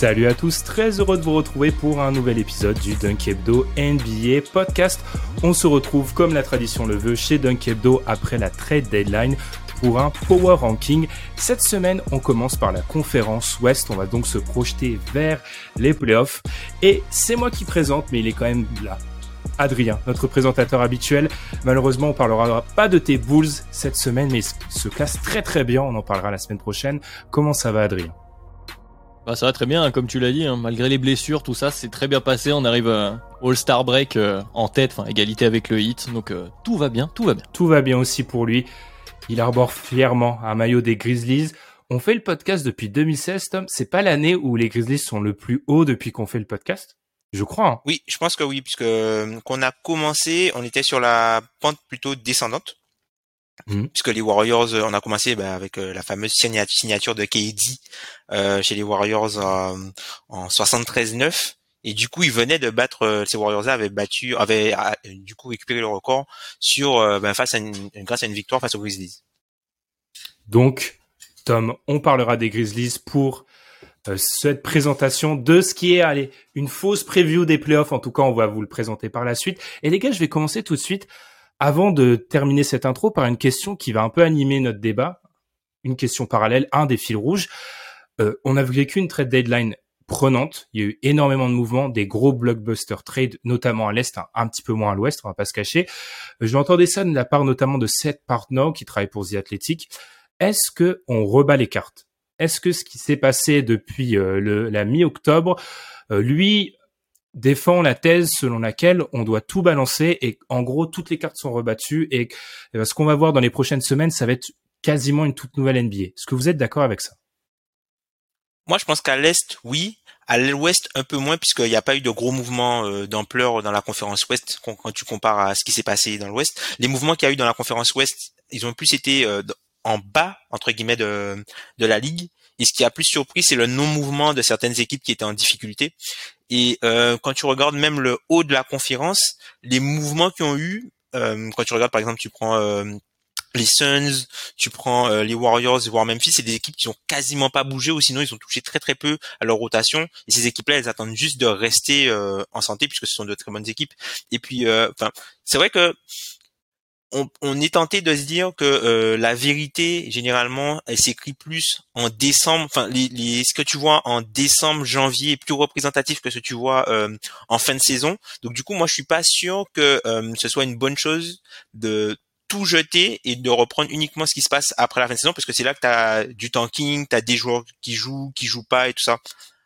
Salut à tous, très heureux de vous retrouver pour un nouvel épisode du Dunk Hebdo NBA podcast. On se retrouve comme la tradition le veut chez Dunk Hebdo après la trade deadline pour un power ranking. Cette semaine, on commence par la conférence Ouest. On va donc se projeter vers les playoffs. Et c'est moi qui présente, mais il est quand même là. Adrien, notre présentateur habituel. Malheureusement, on parlera pas de tes Bulls cette semaine, mais il se classe très très bien. On en parlera la semaine prochaine. Comment ça va, Adrien? Bah, ça va très bien, hein, comme tu l'as dit, hein. malgré les blessures, tout ça, c'est très bien passé. On arrive à All-Star Break euh, en tête, enfin égalité avec le hit, donc euh, tout va bien, tout va bien. Tout va bien aussi pour lui. Il arbore fièrement un maillot des Grizzlies. On fait le podcast depuis 2016, Tom. C'est pas l'année où les Grizzlies sont le plus haut depuis qu'on fait le podcast? Je crois. Hein. Oui, je pense que oui, puisque euh, qu'on a commencé, on était sur la pente plutôt descendante. Mhm. Puisque les Warriors, euh, on a commencé bah, avec euh, la fameuse signature de KD euh, chez les Warriors en 73-9. Et du coup, ils venaient de battre, ces Warriors-là avaient battu, avaient du coup récupéré le record sur, bah, face à une, grâce à une victoire face aux Grizzlies. Donc, Tom, on parlera des Grizzlies pour cette présentation de ce qui est allez, une fausse preview des playoffs. En tout cas, on va vous le présenter par la suite. Et les gars, je vais commencer tout de suite avant de terminer cette intro par une question qui va un peu animer notre débat, une question parallèle, un des fils rouges. Euh, on a vécu une trade deadline prenante. Il y a eu énormément de mouvements, des gros blockbuster trades, notamment à l'est, un, petit peu moins à l'ouest, on va pas se cacher. Euh, je entendais ça de la part notamment de Seth Partnow qui travaille pour The Athletic. Est-ce que on rebat les cartes? Est-ce que ce qui s'est passé depuis euh, la mi-octobre, lui défend la thèse selon laquelle on doit tout balancer et en gros toutes les cartes sont rebattues et, ce qu'on va voir dans les prochaines semaines, ça va être quasiment une toute nouvelle NBA. Est-ce que vous êtes d'accord avec ça? Moi, je pense qu'à l'est, oui. À l'ouest, un peu moins, puisqu'il n'y a pas eu de gros mouvements euh, d'ampleur dans la conférence ouest quand tu compares à ce qui s'est passé dans l'ouest. Les mouvements qu'il y a eu dans la conférence ouest, ils ont plus été euh, en bas, entre guillemets, de la ligue. Et ce qui a plus surpris, c'est le non-mouvement de certaines équipes qui étaient en difficulté. Et euh, quand tu regardes même le haut de la conférence, les mouvements qu'ils ont eu, euh, quand tu regardes par exemple, tu prends euh, les Suns, tu prends les Warriors, voire Memphis, c'est des équipes qui ont quasiment pas bougé ou sinon ils ont touché très très peu à leur rotation. Et ces équipes-là, elles attendent juste de rester en santé puisque ce sont de très bonnes équipes. Et puis, enfin, c'est vrai que on, est tenté de se dire que euh, la vérité généralement elle s'écrit plus en décembre enfin les, ce que tu vois en décembre janvier est plus représentatif que ce que tu vois euh, en fin de saison. Donc du coup moi je suis pas sûr que euh, ce soit une bonne chose de tout jeter et de reprendre uniquement ce qui se passe après la fin de saison parce que c'est là que tu as du tanking tu as des joueurs qui jouent qui jouent pas et tout ça.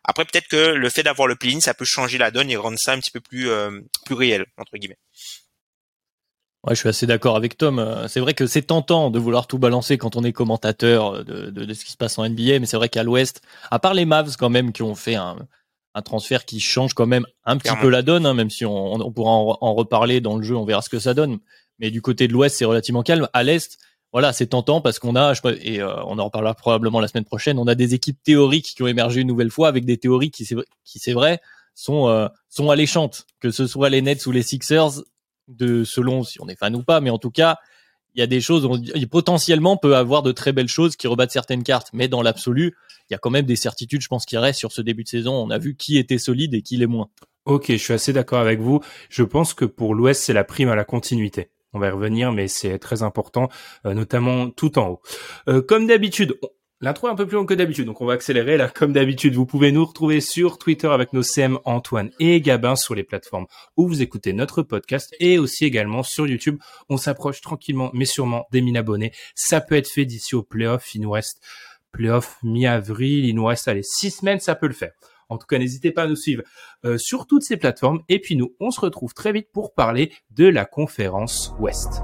Après peut-être que le fait d'avoir le play-in ça peut changer la donne et rendre ça un petit peu plus plus réel entre guillemets Ouais, je suis assez d'accord avec Tom. Euh, c'est vrai que c'est tentant de vouloir tout balancer quand on est commentateur de, de, de ce qui se passe en NBA, mais c'est vrai qu'à l'Ouest, à part les Mavs quand même qui ont fait un, un transfert qui change quand même un petit peu la donne, hein, même si on, on pourra en, reparler dans le jeu, on verra ce que ça donne. Mais du côté de l'Ouest, c'est relativement calme. À l'Est, voilà, c'est tentant parce qu'on a, je et euh, on en reparlera probablement la semaine prochaine, on a des équipes théoriques qui ont émergé une nouvelle fois avec des théories qui, qui c'est vrai, sont euh, sont alléchantes. Que ce soit les Nets ou les Sixers, de selon si on est fan ou pas, mais en tout cas, il y a des choses, on, potentiellement peut avoir de très belles choses qui rebattent certaines cartes, mais dans l'absolu, il y a quand même des certitudes, je pense, qui restent sur ce début de saison. On a vu qui était solide et qui l'est moins. Ok, je suis assez d'accord avec vous. Je pense que pour l'Ouest, c'est la prime à la continuité. On va y revenir, mais c'est très important, euh, notamment tout en haut. Euh, comme d'habitude, L'intro est un peu plus longue que d'habitude, donc on va accélérer là comme d'habitude. Vous pouvez nous retrouver sur Twitter avec nos CM Antoine et Gabin sur les plateformes où vous écoutez notre podcast et aussi également sur YouTube. On s'approche tranquillement mais sûrement des 1000 abonnés. Ça peut être fait d'ici au playoff. Il nous reste playoff mi-avril, il nous reste allez six semaines, ça peut le faire. En tout cas, n'hésitez pas à nous suivre euh, sur toutes ces plateformes. Et puis nous, on se retrouve très vite pour parler de la conférence Ouest.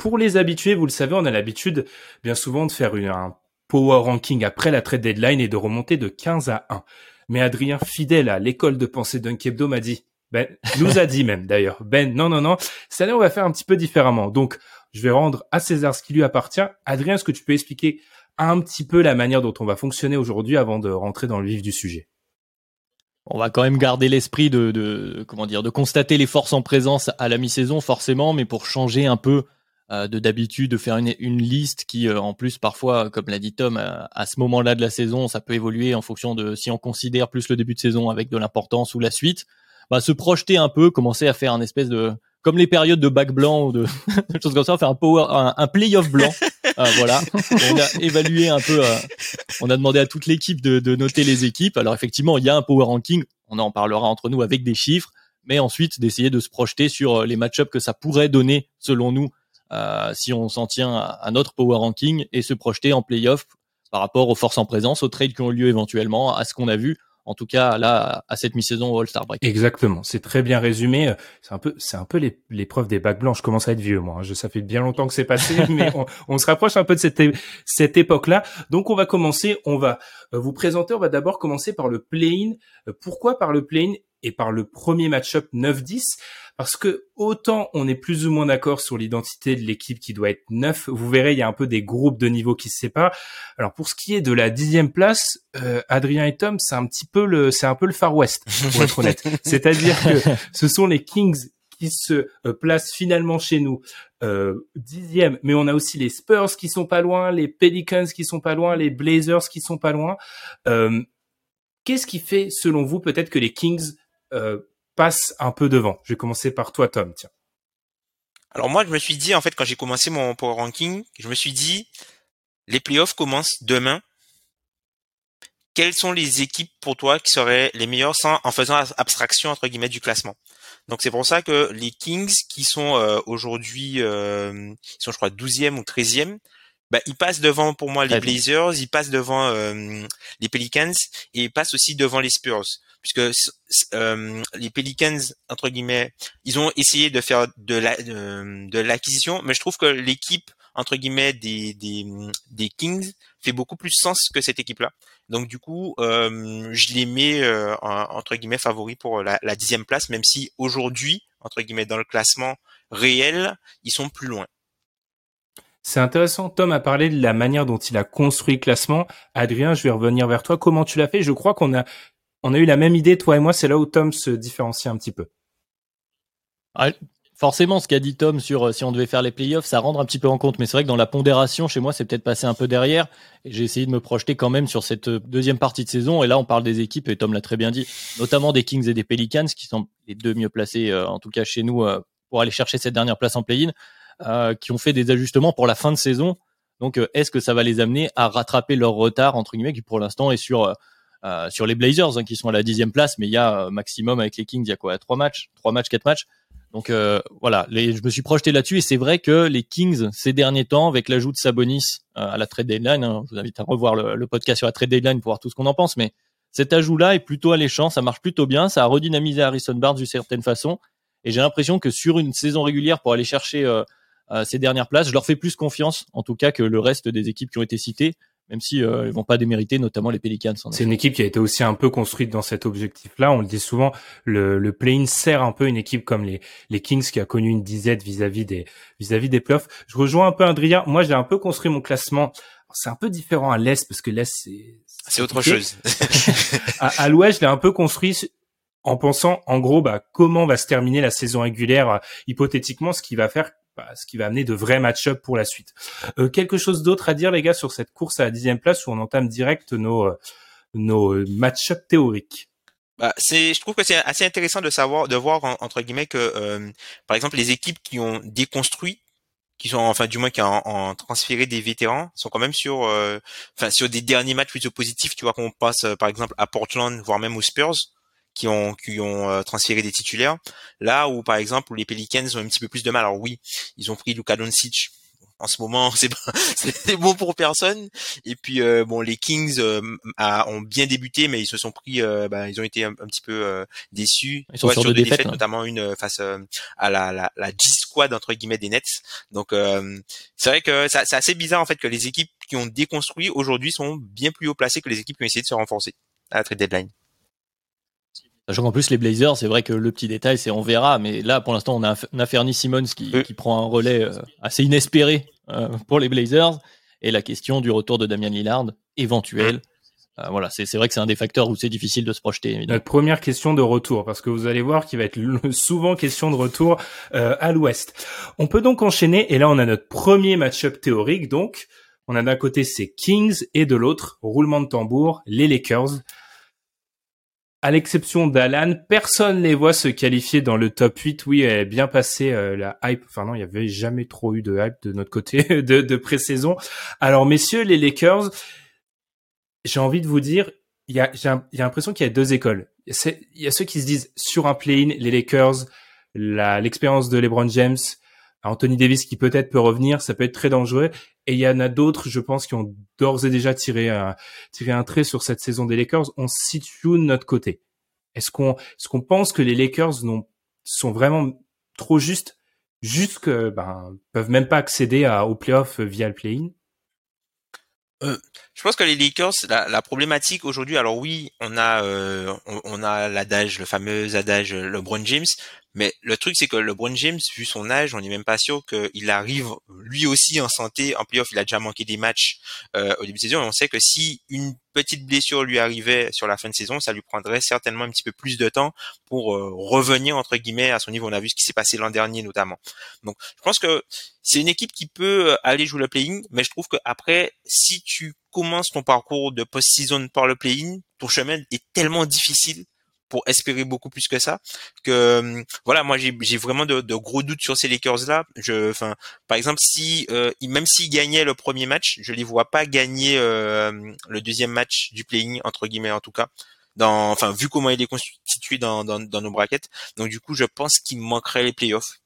Pour les habitués, vous le savez, on a l'habitude bien souvent de faire un power ranking après la trade deadline et de remonter de 15 à 1. Mais Adrien, fidèle à l'école de pensée d'un Kebdo, m'a dit, Ben, nous a dit même d'ailleurs, Ben, non, non, non, cette année on va faire un petit peu différemment. Donc, je vais rendre à César ce qui lui appartient. Adrien, est-ce que tu peux expliquer un petit peu la manière dont on va fonctionner aujourd'hui avant de rentrer dans le vif du sujet? On va quand même garder l'esprit de, de, comment dire de constater les forces en présence à la mi-saison forcément, mais pour changer un peu de d'habitude de faire une, une liste qui euh, en plus parfois comme l'a dit Tom euh, à, ce moment-là de la saison ça peut évoluer en fonction de si on considère plus le début de saison avec de l'importance ou la suite. Bah, se projeter un peu commencer à faire un espèce de comme les périodes de bac blanc ou de, choses comme ça faire un power un, un playoff blanc. Voilà. On a évalué un peu on a demandé à toute l'équipe de, de noter les équipes. Alors effectivement il y a un power ranking. On en parlera entre nous avec des chiffres. Mais ensuite d'essayer de se projeter sur les match-ups que ça pourrait donner selon nous euh, si on s'en tient à, notre power ranking et se projeter en playoff par rapport aux forces en présence, aux trades qui ont lieu éventuellement, à ce qu'on a vu en tout cas là à cette mi-saison au All-Star Break. Exactement, c'est très bien résumé. C'est un peu, c'est un peu l'épreuve des bacs blancs. Je commence à être vieux moi. Hein. Je, ça fait bien longtemps que c'est passé, mais on, on, se rapproche un peu de cette cette époque-là. Donc on va commencer. On va euh, vous présenter. On va d'abord commencer par le play-in. Euh, pourquoi par le play-in et par le premier match-up 9-10 parce que autant on est plus ou moins d'accord sur l'identité de l'équipe qui doit être neuf, vous verrez il y a un peu des groupes de niveau qui se séparent. Alors pour ce qui est de la dixième place, euh, Adrien et Tom, c'est un petit peu le, c'est un peu le Far West pour être honnête. C'est-à-dire que ce sont les Kings qui se euh, placent finalement chez nous euh, dixième, mais on a aussi les Spurs qui sont pas loin, les Pelicans qui sont pas loin, les Blazers qui sont pas loin. Euh, Qu'est-ce qui fait, selon vous, peut-être que les Kings passe un peu devant. Je vais commencer par toi, Tom. Tiens. Alors moi, je me suis dit, en fait, quand j'ai commencé mon power ranking, je me suis dit, les playoffs commencent demain. Quelles sont les équipes pour toi qui seraient les meilleures sans, en faisant abstraction entre guillemets du classement? Donc c'est pour ça que les Kings qui sont euh, aujourd'hui, euh, ils sont je crois 12e ou 13e, bah, ils passent devant pour moi les Blazers, ils passent devant euh, les Pelicans et ils passent aussi devant les Spurs puisque euh, les Pelicans entre guillemets, ils ont essayé de faire de la de, l'acquisition, mais je trouve que l'équipe entre guillemets des, Kings fait beaucoup plus sens que cette équipe-là. Donc du coup, euh, je les mets euh, entre guillemets favoris pour la dixième place, même si aujourd'hui entre guillemets dans le classement réel, ils sont plus loin. C'est intéressant. Tom a parlé de la manière dont il a construit le classement. Adrien, je vais revenir vers toi. Comment tu l'as fait? Je crois qu'on a on a eu la même idée, toi et moi, c'est là où Tom se différencie un petit peu. Ah, forcément, ce qu'a dit Tom sur euh, si on devait faire les playoffs, ça rendre un petit peu en compte. Mais c'est vrai que dans la pondération, chez moi, c'est peut-être passé un peu derrière. J'ai essayé de me projeter quand même sur cette euh, deuxième partie de saison. Et là, on parle des équipes, et Tom l'a très bien dit, notamment des Kings et des Pelicans, qui sont les deux mieux placés, euh, en tout cas chez nous, pour aller chercher cette dernière place en play-in, qui ont fait des ajustements pour la fin de saison. Donc, est-ce que ça va les amener à rattraper leur retard, entre guillemets, qui pour l'instant est sur euh, sur les Blazers hein, qui sont à la dixième place, mais il y a euh, maximum avec les Kings, il y a quoi Trois matchs, trois matchs, quatre matchs. Donc euh, voilà, les, je me suis projeté là-dessus et c'est vrai que les Kings ces derniers temps, avec l'ajout de Sabonis à la trade deadline, hein, je vous invite à revoir le, le, podcast sur la trade deadline pour voir tout ce qu'on en pense, mais cet ajout-là est plutôt alléchant, ça marche plutôt bien, ça a redynamisé Harrison Barnes d'une certaine façon, et j'ai l'impression que sur une saison régulière pour aller chercher euh, ces dernières places, je leur fais plus confiance en tout cas que le reste des équipes qui ont été citées même si euh, ils vont pas démériter, notamment les Pelicans. C'est une équipe qui a été aussi un peu construite dans cet objectif-là. On le dit souvent, le, le play-in sert un peu une équipe comme les, les Kings qui a connu une disette vis-à-vis des vis-à-vis des playoffs. Je rejoins un peu Adrien. Moi, j'ai un peu construit mon classement. C'est un peu différent à l'est parce que l'est c'est c'est autre chose. à, à l'ouest, je l'ai un peu construit en pensant en gros bah comment va se terminer la saison régulière euh, hypothétiquement ce qui va faire ce qui va amener de vrais match-up pour la suite. Euh, quelque chose d'autre à dire, les gars, sur cette course à la dixième place où on entame direct nos, euh, nos match-up théoriques? Bah, c'est, je trouve que c'est assez intéressant de savoir, de voir entre guillemets que, euh, par exemple, les équipes qui ont déconstruit, qui sont, enfin, du moins qui ont, transféré des vétérans, sont quand même sur, euh, enfin, sur des derniers matchs plutôt positifs. Tu vois qu'on passe, euh, par exemple, à Portland, voire même aux Spurs, qui ont, qui ont transféré des titulaires. Là où, par exemple, les Pelicans ont un petit peu plus de mal. Alors oui, ils ont pris Luka Doncic en ce moment c'est c'est bon pour personne et puis euh, bon les Kings euh, ont bien débuté mais ils se sont pris euh, bah, ils ont été un, petit peu déçus ils sont sur, des défaites, hein. notamment une face à la, la, la G squad entre guillemets des Nets donc c'est vrai que c'est assez bizarre en fait que les équipes qui ont déconstruit aujourd'hui sont bien plus haut placées que les équipes qui ont essayé de se renforcer à la trade deadline Sachant qu'en plus, les Blazers, c'est vrai que le petit détail, c'est on verra, mais là, pour l'instant, on a, un Fernie Simmons qui, qui, prend un relais euh, assez inespéré euh, pour les Blazers, et la question du retour de Damian Lillard, éventuel. Euh, voilà, c'est vrai que c'est un des facteurs où c'est difficile de se projeter. Évidemment. Notre première question de retour, parce que vous allez voir qu'il va être souvent question de retour à l'Ouest. On peut donc enchaîner, et là, on a notre premier match-up théorique, donc. On a d'un côté ces Kings et de l'autre, roulement de tambour, les Lakers à l'exception d'Alan, personne les voit se qualifier dans le top 8. Oui, elle est bien passée euh, la hype. Enfin non, il y avait jamais trop eu de hype de notre côté de, de pré-saison. Alors messieurs, les Lakers, j'ai envie de vous dire, il y a, l'impression qu'il y a deux écoles. Il y a ceux qui se disent sur un play-in, les Lakers, l'expérience de LeBron James, Anthony Davis qui peut-être peut revenir, ça peut être très dangereux. Et il y en a d'autres, je pense, qui ont d'ores et déjà tiré un, tiré un trait sur cette saison des Lakers. On situe notre côté. Est-ce qu'on, est-ce qu'on pense que les Lakers sont vraiment trop justes, juste que, ben, peuvent même pas accéder à, aux playoffs via le play-in? Euh, je pense que les Lakers, la, la problématique aujourd'hui, alors oui, on a euh, on, on, a l'adage, le fameux adage LeBron James, mais le truc, c'est que LeBron James, vu son âge, on n'est même pas sûr qu'il arrive lui aussi en santé. En playoff, il a déjà manqué des matchs euh, au début de saison. Et on sait que si une petite blessure lui arrivait sur la fin de saison, ça lui prendrait certainement un petit peu plus de temps pour euh, revenir entre guillemets à son niveau. On a vu ce qui s'est passé l'an dernier notamment. Donc, je pense que c'est une équipe qui peut euh, aller jouer le play-in, mais je trouve que après, si tu commences ton parcours de post-season par le play-in, ton chemin est tellement difficile pour espérer beaucoup plus que ça. Que hum, voilà, moi j'ai vraiment de, gros doutes sur ces Lakers là. Je, enfin, par exemple, si euh, même s'ils gagnaient le premier match, je les vois pas gagner euh, le deuxième match du playing entre guillemets en tout cas. Dans, enfin, vu comment il est constitué dans, dans, nos braquettes. Donc du coup, je pense qu'il manquerait les playoffs.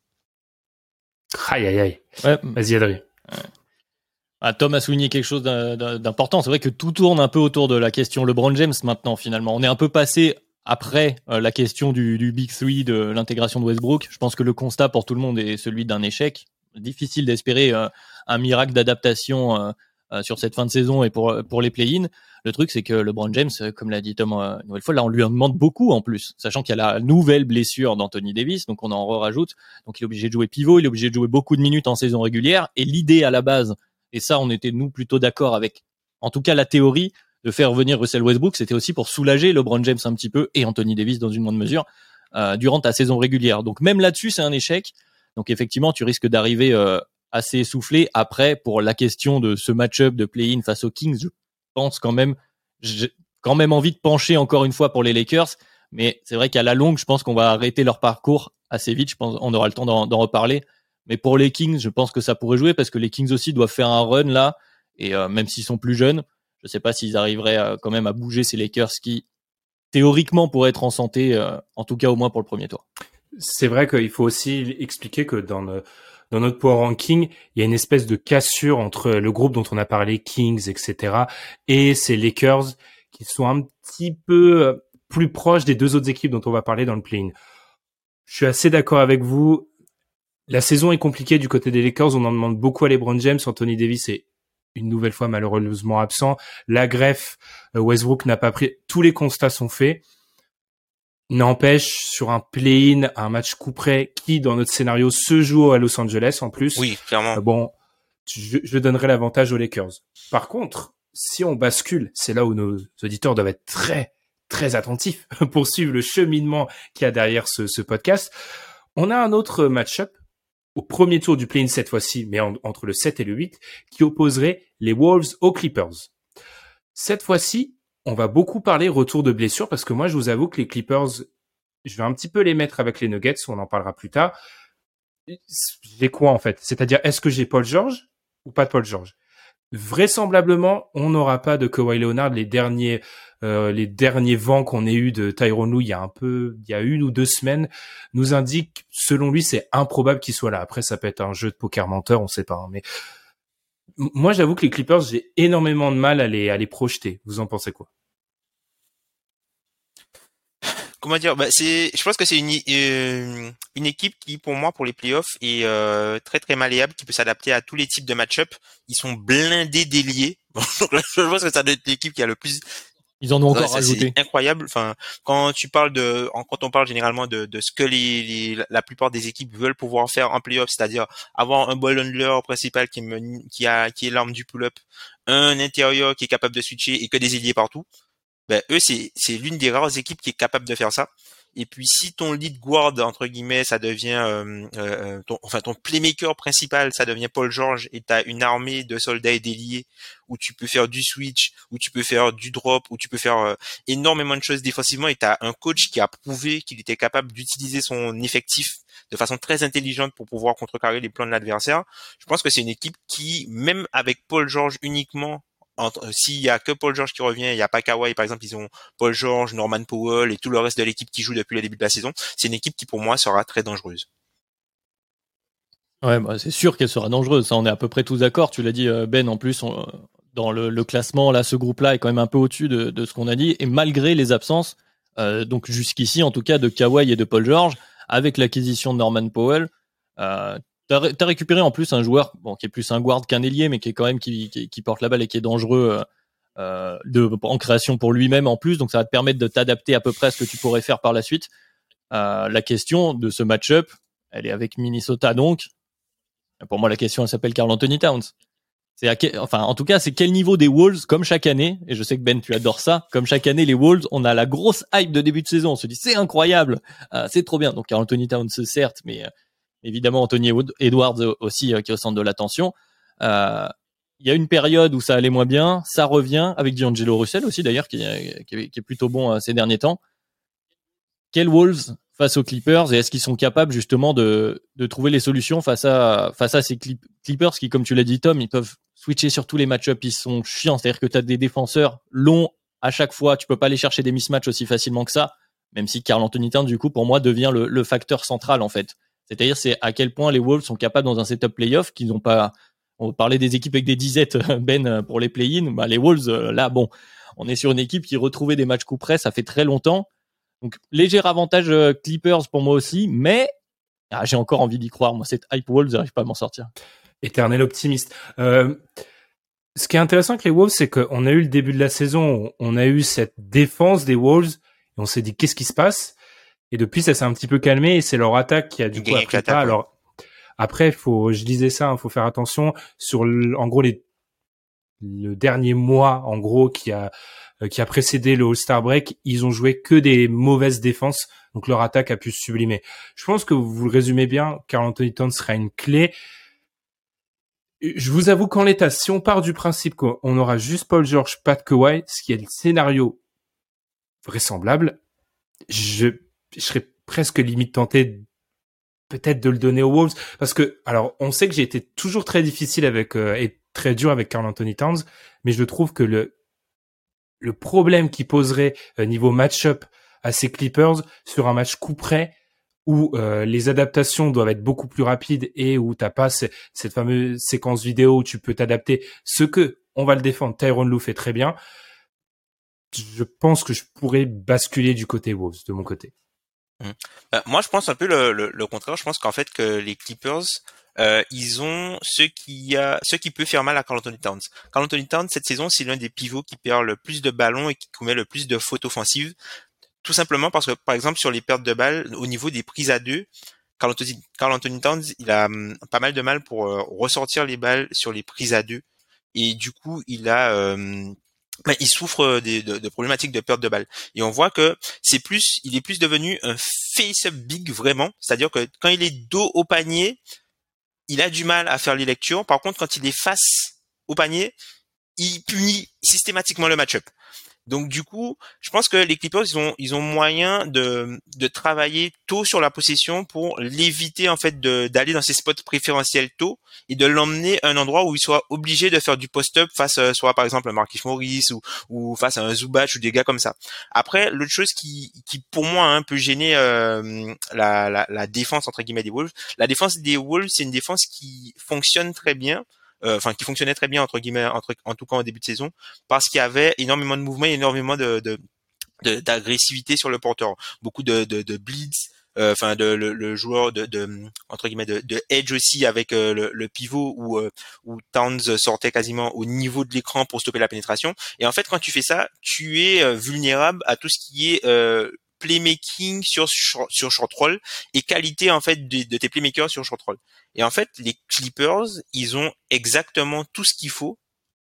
Aïe aïe aïe. Ouais. Vas-y Adrien. Ah, Tom a souligné quelque chose d'important. C'est vrai que tout tourne un peu autour de la question LeBron James maintenant. Finalement, on est un peu passé après euh, la question du, du, Big Three de l'intégration de Westbrook, je pense que le constat pour tout le monde est celui d'un échec. Difficile d'espérer euh, un miracle d'adaptation euh, sur cette fin de saison et pour, pour les play-in. Le truc, c'est que LeBron James, comme l'a dit Tom une nouvelle fois, là, on lui en demande beaucoup en plus, sachant qu'il y a la nouvelle blessure d'Anthony Davis, donc on en rajoute. Donc il est obligé de jouer pivot, il est obligé de jouer beaucoup de minutes en saison régulière. Et l'idée à la base, et ça, on était nous plutôt d'accord avec, en tout cas la théorie, de faire venir Russell Westbrook, c'était aussi pour soulager LeBron James un petit peu et Anthony Davis dans une moindre mesure euh, durant ta saison régulière. Donc même là-dessus, c'est un échec. Donc effectivement, tu risques d'arriver euh, assez essoufflé. Après, pour la question de ce match-up de play-in face aux Kings, je pense quand même, j'ai quand même envie de pencher encore une fois pour les Lakers. Mais c'est vrai qu'à la longue, je pense qu'on va arrêter leur parcours assez vite. Je pense on aura le temps d'en reparler. Mais pour les Kings, je pense que ça pourrait jouer parce que les Kings aussi doivent faire un run là. Et euh, même s'ils sont plus jeunes, je ne sais pas s'ils arriveraient euh, quand même à bouger ces Lakers qui, théoriquement, pourraient être en santé, euh, en tout cas au moins pour le premier tour. C'est vrai qu'il faut aussi expliquer que dans, dans notre power ranking, il y a une espèce de cassure entre le groupe dont on a parlé, Kings, etc., et ces Lakers qui sont un petit peu euh, plus proches des deux autres équipes dont on va parler dans le play-in. Je suis assez d'accord avec vous. La saison est compliquée du côté des Lakers. On en demande beaucoup à LeBron James. Anthony Davis est une nouvelle fois malheureusement absent. La greffe, euh, Westbrook n'a pas pris. Tous les constats sont faits. N'empêche, sur un play-in, un match coup près, qui dans notre scénario se joue à Los Angeles en plus. Oui, clairement. Euh, bon, je, je donnerai l'avantage aux Lakers. Par contre, si on bascule, c'est là où nos auditeurs doivent être très, très attentifs pour suivre le cheminement qu'il y a derrière ce, ce podcast. On a un autre match-up au premier tour du play-in cette fois-ci, mais entre le 7 et le 8, qui opposerait les Wolves aux Clippers. Cette fois-ci, on va beaucoup parler retour de blessure parce que moi, je vous avoue que les Clippers, je vais un petit peu les mettre avec les Nuggets, on en parlera plus tard. J'ai quoi en fait? C'est-à-dire, est-ce que j'ai Paul George ou pas de Paul George? Vraisemblablement, on n'aura pas de Kawhi Leonard. Les derniers, euh, les derniers vents qu'on ait eu de Tyronn Lue il y a un peu, il y a une ou deux semaines, nous indiquent, selon lui, c'est improbable qu'il soit là. Après, ça peut être un jeu de poker menteur, on sait pas. Hein, mais moi, j'avoue que les Clippers, j'ai énormément de mal à les, à projeter. Vous en pensez quoi? Comment dire? Bah, je pense que c'est une euh, une équipe qui pour moi pour les playoffs est euh, très très malléable qui peut s'adapter à tous les types de match-up ils sont blindés déliés je pense que ça doit être l'équipe qui a le plus ils en ont encore rajouté. incroyable. Enfin, quand tu parles de, quand on parle généralement de, de ce que les, la plupart des équipes veulent pouvoir faire en playoff, c'est-à-dire avoir un ball handler principal qui, qui a, qui est l'arme du pull-up, un intérieur qui est capable de switcher et que des ailiers partout ben eux c'est c'est l'une des rares équipes qui est capable de faire ça. Et puis si ton lead guard entre guillemets ça devient euh, euh, ton, enfin ton playmaker principal ça devient Paul George et t'as une armée de soldats et déliés où tu peux faire du switch, où tu peux faire du drop, où tu peux faire euh, énormément de choses défensivement et t'as un coach qui a prouvé qu'il était capable d'utiliser son effectif de façon très intelligente pour pouvoir contrecarrer les plans de l'adversaire. Je pense que c'est une équipe qui même avec Paul George uniquement euh, s'il y a que Paul George qui revient, il y a pas Kawhi par exemple, ils ont Paul George, Norman Powell et tout le reste de l'équipe qui joue depuis le début de la saison. C'est une équipe qui pour moi sera très dangereuse. Ouais, bah, c'est sûr qu'elle sera dangereuse. On est à peu près tous d'accord. Tu l'as dit, euh, Ben. En plus, dans le, classement, là, ce groupe-là est quand même un peu au-dessus de, ce qu'on a dit. Et malgré les absences, euh, donc jusqu'ici, en tout cas, de Kawhi et de Paul George, avec l'acquisition de Norman Powell, T'as as récupéré en plus un joueur bon, qui est plus un guard qu'un ailier, mais qui est quand même qui, qui, porte la balle et qui est dangereux euh, euh, de, en création pour lui-même en plus. Donc ça va te permettre de t'adapter à peu près à ce que tu pourrais faire par la suite. Euh, la question de ce match-up, elle est avec Minnesota donc. Pour moi, la question elle s'appelle Carl Anthony Towns. C'est enfin, en tout cas, c'est quel niveau des Wolves, comme chaque année, et je sais que Ben, tu adores ça, comme chaque année, les Wolves, on a la grosse hype de début de saison, on se dit, c'est incroyable, euh, c'est trop bien. Donc, Carl Anthony Towns, certes, mais évidemment Anthony Edwards aussi euh, qui est au centre de l'attention. Euh, il y a une période où ça allait moins bien, ça revient avec D'Angelo Russell aussi d'ailleurs qui, est plutôt bon euh, ces derniers temps. Quels Wolves face aux Clippers et est-ce qu'ils sont capables justement de, trouver les solutions face à face à ces Clippers qui comme tu l'as dit Tom, ils peuvent switcher sur tous les match-ups, ils sont chiants, c'est-à-dire que tu as des défenseurs longs à chaque fois, tu peux pas aller chercher des mismatchs aussi facilement que ça, même si Carl Anthony Towns du coup pour moi devient le facteur central en fait. C'est-à-dire, c'est à quel point les Wolves sont capables dans un setup playoff qu'ils n'ont pas. On parlait des équipes avec des disettes, Ben, pour les play-in. Bah, les Wolves, euh, là, bon, on est sur une équipe qui retrouvait des matchs coup près, ça fait très longtemps. Donc, léger avantage euh, Clippers pour moi aussi, mais ah, j'ai encore envie d'y croire. Moi, cette hype Wolves, j'arrive pas à m'en sortir. Éternel optimiste. Euh, ce qui est intéressant avec les Wolves, c'est qu'on a eu le début de la saison, on a eu cette défense des Wolves, et on s'est dit qu'est-ce qui se passe? Et depuis, ça s'est un petit peu calmé et c'est leur attaque qui a du coup pas. Alors après, faut, je disais ça, il hein, faut faire attention sur, en gros, les, le dernier mois, en gros, qui a, euh, qui a précédé le All-Star Break, ils ont joué que des mauvaises défenses, donc leur attaque a pu se sublimer. Je pense que vous le résumez bien, Carl Anthony Towns sera une clé. Je vous avoue qu'en l'état, si on part du principe qu'on aura juste Paul George, Pat Kawhi, ce qui est le scénario vraisemblable, je je serais presque limite tenté peut-être de le donner aux Wolves. Parce que alors on sait que j'ai été toujours très difficile avec euh, et très dur avec Carl Anthony Towns mais je trouve que le le problème qui poserait euh, niveau match-up à ces Clippers sur un match coup près où euh, les adaptations doivent être beaucoup plus rapides et où t'as pas cette fameuse séquence vidéo où tu peux t'adapter ce que on va le défendre Tyrone Lou fait très bien je pense que je pourrais basculer du côté Wolves de mon côté Mmh. Bah, moi, je pense un peu le, le, contraire. Je pense qu'en fait que les Clippers, euh, ils ont ce qui a, ce qui peut faire mal à Carl Anthony Towns. Carl Anthony Towns cette saison, c'est l'un des pivots qui perd le plus de ballons et qui commet le plus de fautes offensives. Tout simplement parce que, par exemple, sur les pertes de balles, au niveau des prises à deux, Carl Anthony, Towns, il a hum, pas mal de mal pour euh, ressortir les balles sur les prises à deux. Et du coup, il a hum, ben, il souffre euh, de, de, problématiques de perte de balle. Et on voit que c'est plus, il est plus devenu un face-up big vraiment. C'est-à-dire que quand il est dos au panier, il a du mal à faire les lectures. Par contre, quand il est face au panier, il punit systématiquement le match-up. Donc du coup, je pense que les Clippers ils ont ils ont moyen de de travailler tôt sur la possession pour l'éviter en fait d'aller dans ses spots préférentiels tôt et de l'emmener à un endroit où il soit obligé de faire du post-up face euh, soit par exemple à Marquis Morris ou ou face à un Zubac ou des gars comme ça. Après, l'autre chose qui qui pour moi a un peu euh, la, la la défense entre guillemets des Wolves, la défense des Wolves c'est une défense qui fonctionne très bien enfin qui fonctionnait très bien entre guillemets, entre, en tout cas au début de saison, parce qu'il y avait énormément de mouvements, énormément de, de d'agressivité sur le porteur, beaucoup de, de, de bleeds, euh, enfin de le, joueur de, de, entre guillemets de, de edge aussi avec euh, le, le, pivot où où Towns sortait quasiment au niveau de l'écran pour stopper la pénétration. Et en fait quand tu fais ça tu es vulnérable à tout ce qui est playmaking sur sur short roll et qualité en fait de, de tes playmakers sur short roll. Et en fait, les Clippers, ils ont exactement tout ce qu'il faut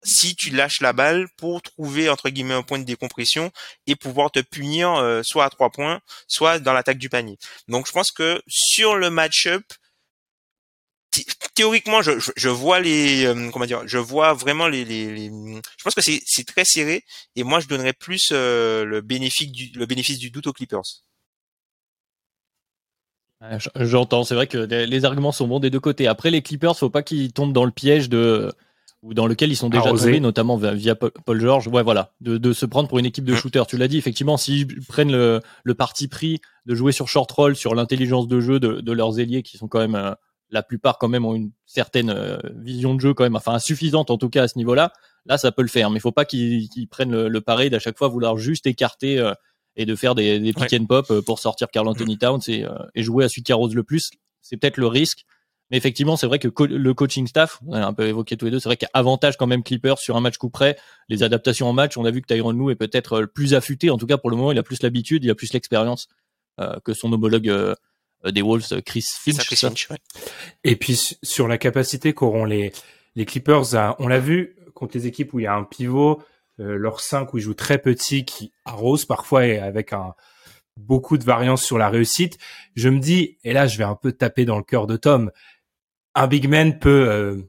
si tu lâches la balle pour trouver entre guillemets un point de décompression et pouvoir te punir euh, soit à trois points, soit dans l'attaque du panier. Donc je pense que sur le match-up, théoriquement, je, je, vois les, euh, comment dire, je vois vraiment les, les, je pense que c'est, c'est très serré et moi je donnerais plus euh, le bénéfice du, le bénéfice du doute aux Clippers. J'entends, c'est vrai que les arguments sont bons des deux côtés. Après, les Clippers, faut pas qu'ils tombent dans le piège de ou dans lequel ils sont déjà tombés, notamment via Paul George. Ouais, voilà, de, de se prendre pour une équipe de mmh. shooters. Tu l'as dit, effectivement, s'ils prennent le, le parti pris de jouer sur short roll, sur l'intelligence de jeu de, de leurs ailiers, qui sont quand même euh, la plupart quand même ont une certaine euh, vision de jeu quand même, enfin insuffisante en tout cas à ce niveau-là. Là, ça peut le faire, mais il faut pas qu'ils prennent le, le pari d'à chaque fois vouloir juste écarter euh, et de faire des, des pick and pop euh, pour sortir Carl Anthony mm. Towns et, et jouer à celui qui arrose le plus. C'est peut-être le risque. Mais effectivement, c'est vrai que le coaching staff, on a un peu évoqué tous les deux, c'est vrai qu'il y a avantage quand même Clippers sur un match coup près. Les adaptations en match, on a vu que Tyron Lue est peut-être plus affûté. En tout cas, pour le moment, il a plus l'habitude, il a plus l'expérience que son homologue euh, des Wolves, euh, Chris Finch. Et puis sur la capacité qu'auront les les Clippers, on l'a vu contre les équipes où il y a un pivot, euh, leur 5 où ils jouent très petit, qui arrose parfois et avec un beaucoup de variance sur la réussite. Je me dis, et là je vais un peu taper dans le cœur de Tom, un big man peut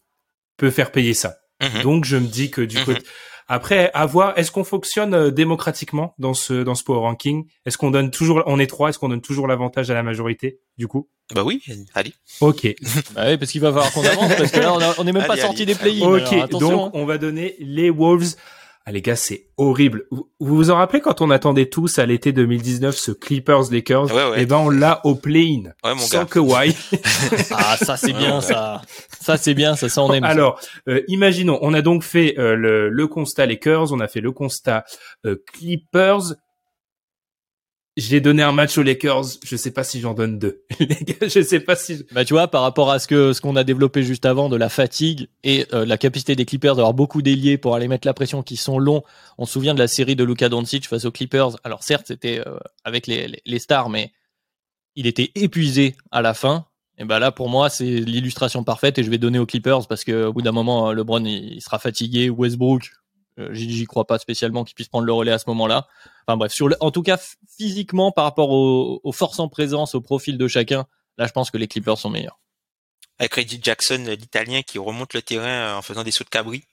peut faire payer ça. Mm-hmm. Donc je me dis que du mm-hmm. côté après, à voir, est-ce qu'on fonctionne euh, démocratiquement dans ce dans ce power ranking? Est-ce qu'on donne toujours, on est trois, est-ce qu'on donne toujours l'avantage à la majorité du coup? Bah oui, allez. Ok. bah oui, parce qu'il va falloir qu'on avance parce que là on, n'est même pas sorti des play-ins. Ok, donc on va donner les Wolves ah les gars, c'est horrible. Vous, vous en rappelez quand on attendait tous à l'été 2019 ce Clippers Lakers? Ouais, ouais. Eh ben on l'a au play-in ouais, mon sans Kawhi. ah ça c'est bien ça. Ça c'est bien, ça ça on aime. Alors, euh, imaginons, on a donc fait euh, le, le, constat Lakers, on a fait le constat euh, Clippers. J'ai donné un match aux Lakers, je sais pas si j'en donne deux. Je sais pas si. Bah tu vois, par rapport à ce que ce qu'on a développé juste avant de la fatigue et euh, la capacité des Clippers d'avoir beaucoup d'ailiers pour aller mettre la pression, qui sont longs. On se souvient de la série de Luka Doncic face aux Clippers. Alors certes, c'était euh, avec les, les, stars, mais il était épuisé à la fin. Et ben là, pour moi, c'est l'illustration parfaite et je vais donner aux Clippers parce que au bout d'un moment, LeBron il sera fatigué. Westbrook, euh, j'y crois pas spécialement qu'il puisse prendre le relais à ce moment-là. Enfin bref, sur en tout cas physiquement par rapport aux, forces en présence, au profil de chacun, là je pense que les Clippers sont meilleurs. Avec Reggie Jackson, l'Italien qui remonte le terrain en faisant des sauts de cabri.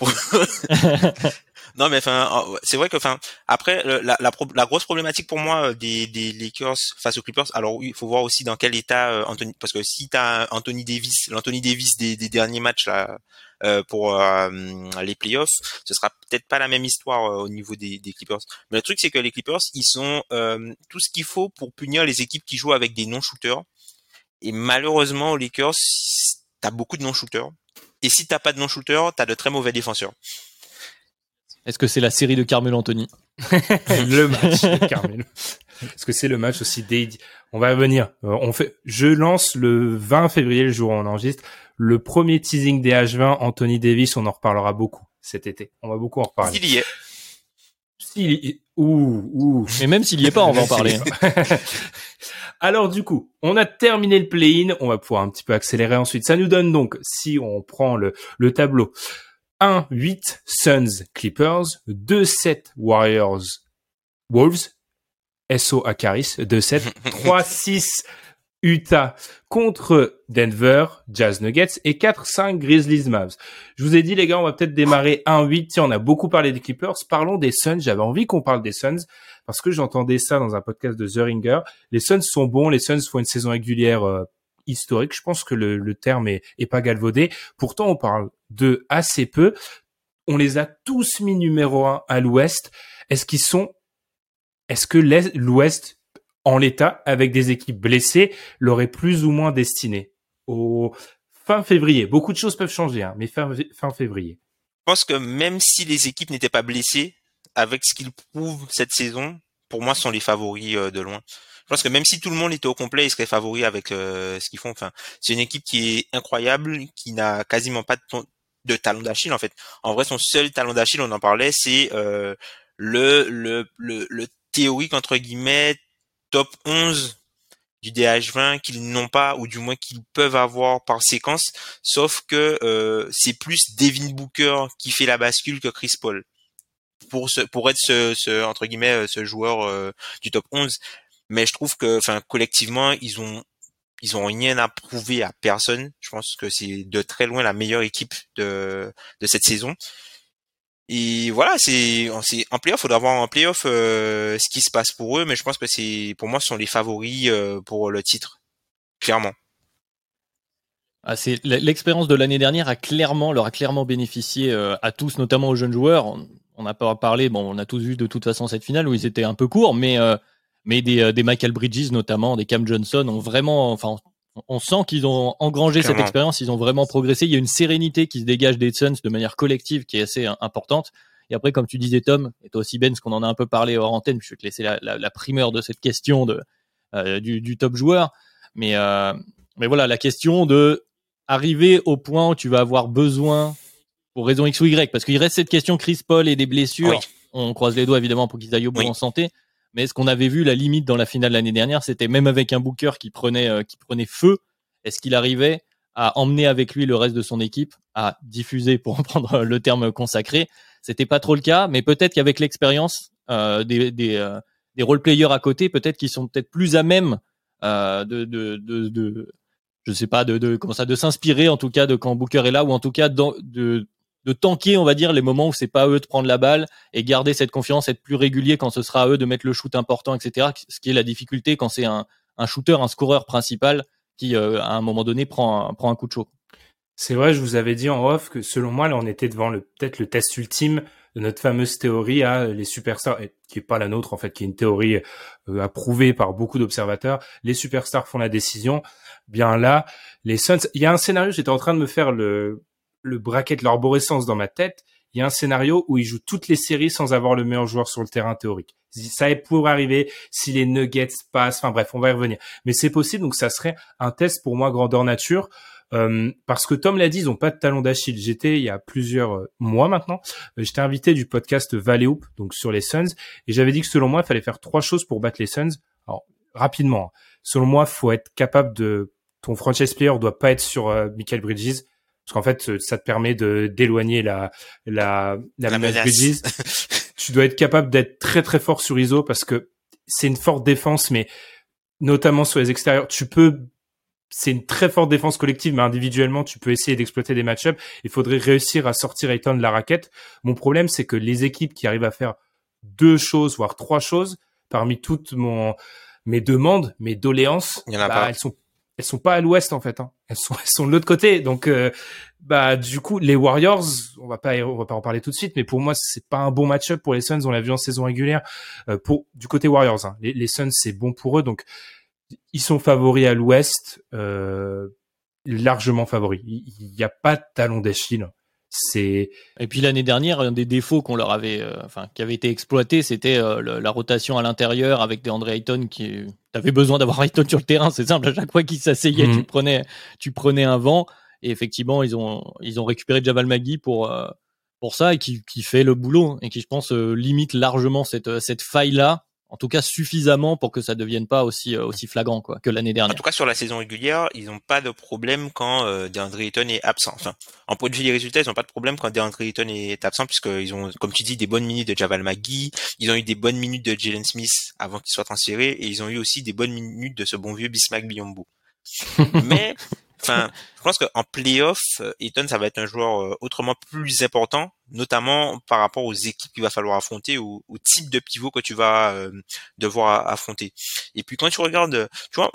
non mais enfin c'est vrai que enfin après la, la, la, grosse problématique pour moi euh, des, des Lakers face aux Clippers alors il faut voir aussi dans quel état euh, Anthony parce que si t'as Anthony Davis l'Anthony Davis des, des, derniers matchs là euh, pour les playoffs ce sera peut-être pas la même histoire au niveau des, des, Clippers. Mais le truc c'est que les Clippers ils sont tout ce qu'il faut pour punir les équipes qui jouent avec des non shooters et malheureusement aux Lakers t'as beaucoup de non shooters et si t'as pas de non shooters t'as de très mauvais défenseurs est-ce que c'est la série de Carmelo Anthony Le match de Carmelo. Est-ce que c'est le match aussi dédié On va revenir. Euh, on fait. Je lance le 20 février, le jour où on enregistre, le premier teasing des H20. Anthony Davis, on en reparlera beaucoup cet été. On va beaucoup en reparler. S'il y est. S'il ouh ouh. Mais même s'il y est pas, on va en parler. Alors du coup, on a terminé le play-in. On va pouvoir un petit peu accélérer ensuite. Ça nous donne donc, si on prend le, le tableau, 1-8 Suns Clippers, 2-7 Warriors Wolves, SO Akaris, 2-7, 3-6 Utah contre Denver, Jazz Nuggets et 4-5 Grizzlies Mavs. Je vous ai dit les gars, on va peut-être démarrer 1-8. Tiens, on a beaucoup parlé des Clippers. Parlons des Suns. J'avais envie qu'on parle des Suns parce que j'entendais ça dans un podcast de The Ringer. Les Suns sont bons. Les Suns font une saison régulière euh, historique. Je pense que le, terme est, est pas galvaudé. Pourtant, on parle de assez peu. On les a tous mis numéro 1 à l'Ouest. Est-ce qu'ils sont, est-ce que l'Ouest en l'état, avec des équipes blessées, l'aurait plus ou moins destiné au fin février. Beaucoup de choses peuvent changer, hein, mais fin, fin février. Je pense que même si les équipes n'étaient pas blessées, avec ce qu'ils prouvent cette saison, pour moi, sont les favoris euh, de loin. Je pense que même si tout le monde était au complet, ils seraient favoris avec euh, ce qu'ils font. Enfin, c'est une équipe qui est incroyable, qui n'a quasiment pas de, talent d'Achille en fait. En vrai, son seul talent d'Achille, on en parlait, c'est euh, le, le, le, le théorique entre guillemets top 11 du DH20 qu'ils n'ont pas ou du moins qu'ils peuvent avoir par séquence sauf que euh, c'est plus Devin Booker qui fait la bascule que Chris Paul. Pour ce pour être ce, ce entre guillemets euh, ce joueur euh, du top 11 mais je trouve que enfin collectivement ils ont ils ont rien à prouver à personne. Je pense que c'est de très loin la meilleure équipe de de cette saison et voilà, c'est en playoff, il faudra voir en playoff euh, ce qui se passe pour eux, mais je pense que c'est pour moi ce sont les favoris euh, pour le titre, clairement. Ah, l'expérience de l'année dernière a clairement leur a clairement bénéficié euh, à tous, notamment aux jeunes joueurs. On n'a pas parlé, bon, on a tous vu de toute façon cette finale où ils étaient un peu courts, mais mais des, des Michael Bridges notamment, des Cam Johnson ont vraiment, enfin on sent qu'ils ont engrangé cette expérience, ils ont vraiment progressé. Il y a une sérénité qui se dégage des Suns de manière collective qui est assez euh, importante. Et après, comme tu disais, Tom, et toi aussi, Ben, ce qu'on en a un peu parlé hors antenne, je vais te laisser la, primeur de cette question de, euh, du, top joueur. Mais, euh, mais voilà, la question de arriver au point où tu vas avoir besoin, pour raison X ou Y, parce qu'il reste cette question Chris Paul et des blessures. On croise les doigts évidemment pour qu'ils aillent au bout en santé. Mais ce qu'on avait vu la limite dans la finale l'année dernière, c'était même avec un Booker qui prenait euh, qui prenait feu, est-ce qu'il arrivait à emmener avec lui le reste de son équipe à diffuser, pour reprendre le terme consacré? C'était pas trop le cas, mais peut-être qu'avec l'expérience euh, des des, euh, des role players à côté, peut-être qu'ils sont peut-être plus à même euh, de, de, de, de je sais pas de, de comment ça de s'inspirer en tout cas de quand Booker est là ou en tout cas de de tanker, on va dire, les moments où c'est pas à eux de prendre la balle et garder cette confiance, être plus régulier quand ce sera à eux de mettre le shoot important, etc. Ce qui est la difficulté quand c'est un, un shooter, un scoreur principal qui, euh, à un moment donné, prend un, prend un coup de chaud. C'est vrai, je vous avais dit en off que selon moi, là, on était devant le peut-être le test ultime de notre fameuse théorie à les superstars, qui est pas la nôtre en fait, qui est une théorie euh, approuvée par beaucoup d'observateurs. Les superstars font la décision. Bien là, les Suns. Il y a un scénario. J'étais en train de me faire le le bracket, l'arborescence dans ma tête, il y a un scénario où il joue toutes les séries sans avoir le meilleur joueur sur le terrain théorique. Ça pourrait arriver si les Nuggets passent. Enfin bref, on va y revenir. Mais c'est possible, donc ça serait un test pour moi grandeur nature. Euh, parce que Tom l'a dit, ils ont pas de talon d'Achille. J'étais il y a plusieurs euh, mois maintenant, euh, j'étais invité du podcast Valley donc sur les Suns, et j'avais dit que selon moi, il fallait faire trois choses pour battre les Suns. Alors rapidement, hein. selon moi, faut être capable de ton franchise player doit pas être sur Michael Bridges parce qu'en fait, ça te permet de d'éloigner la la la, menace, tu dois être capable d'être très très fort sur ISO parce que c'est une forte défense, mais notamment sur les extérieurs, tu peux c'est une très forte défense collective, mais individuellement, tu peux essayer d'exploiter des match-ups. Il faudrait réussir à sortir Ayton de la raquette. Mon problème, c'est que les équipes qui arrivent à faire deux choses, voire trois choses, parmi toutes mon, mes demandes, mes doléances, Il y en a bah, pas. elles sont elles sont pas à l'ouest en fait. Hein. Elles sont de l'autre côté. Donc euh, bah du coup les Warriors, on va pas on va pas en parler tout de suite, mais pour moi c'est pas un bon match-up pour les Suns. On l'a vu en saison régulière. Euh, pour du côté Warriors, hein. les, les, Suns c'est bon pour eux. Donc ils sont favoris à l'ouest, euh, largement favoris. Il n'y a pas de talon d'Achille c'est et puis l'année dernière un des défauts qu'on leur avait euh, enfin qui avait été exploité c'était euh, la rotation à l'intérieur avec des André Ayton qui t'avais besoin d'avoir Ayton sur le terrain c'est simple à chaque fois qu'il s'asseyait tu mhm. prenais tu prenais un vent et effectivement ils ont ils ont récupéré Javal Magui pour euh, pour ça et qui, qui fait le boulot et qui je pense limite largement cette cette faille là en tout cas suffisamment pour que ça devienne pas aussi euh, aussi flagrant quoi que l'année dernière. En tout cas sur la saison régulière, ils n'ont pas de problème quand euh, DeAndre Ayton est absent. Enfin, en point de vue des résultats, ils n'ont pas de problème quand DeAndre Ayton est absent puisqu'ils ont, comme tu dis, des bonnes minutes de Javal McGee, ils ont eu des bonnes minutes de Jalen Smith avant qu'il soit transféré et ils ont eu aussi des bonnes minutes de ce bon vieux Bismack Biombo. Mais Enfin, je pense qu'en playoff, euh, Eton, ça va être un joueur euh, autrement plus important, notamment par rapport aux équipes qu'il va falloir affronter, au type de pivot que tu vas euh, devoir affronter. Et puis quand tu regardes, tu vois,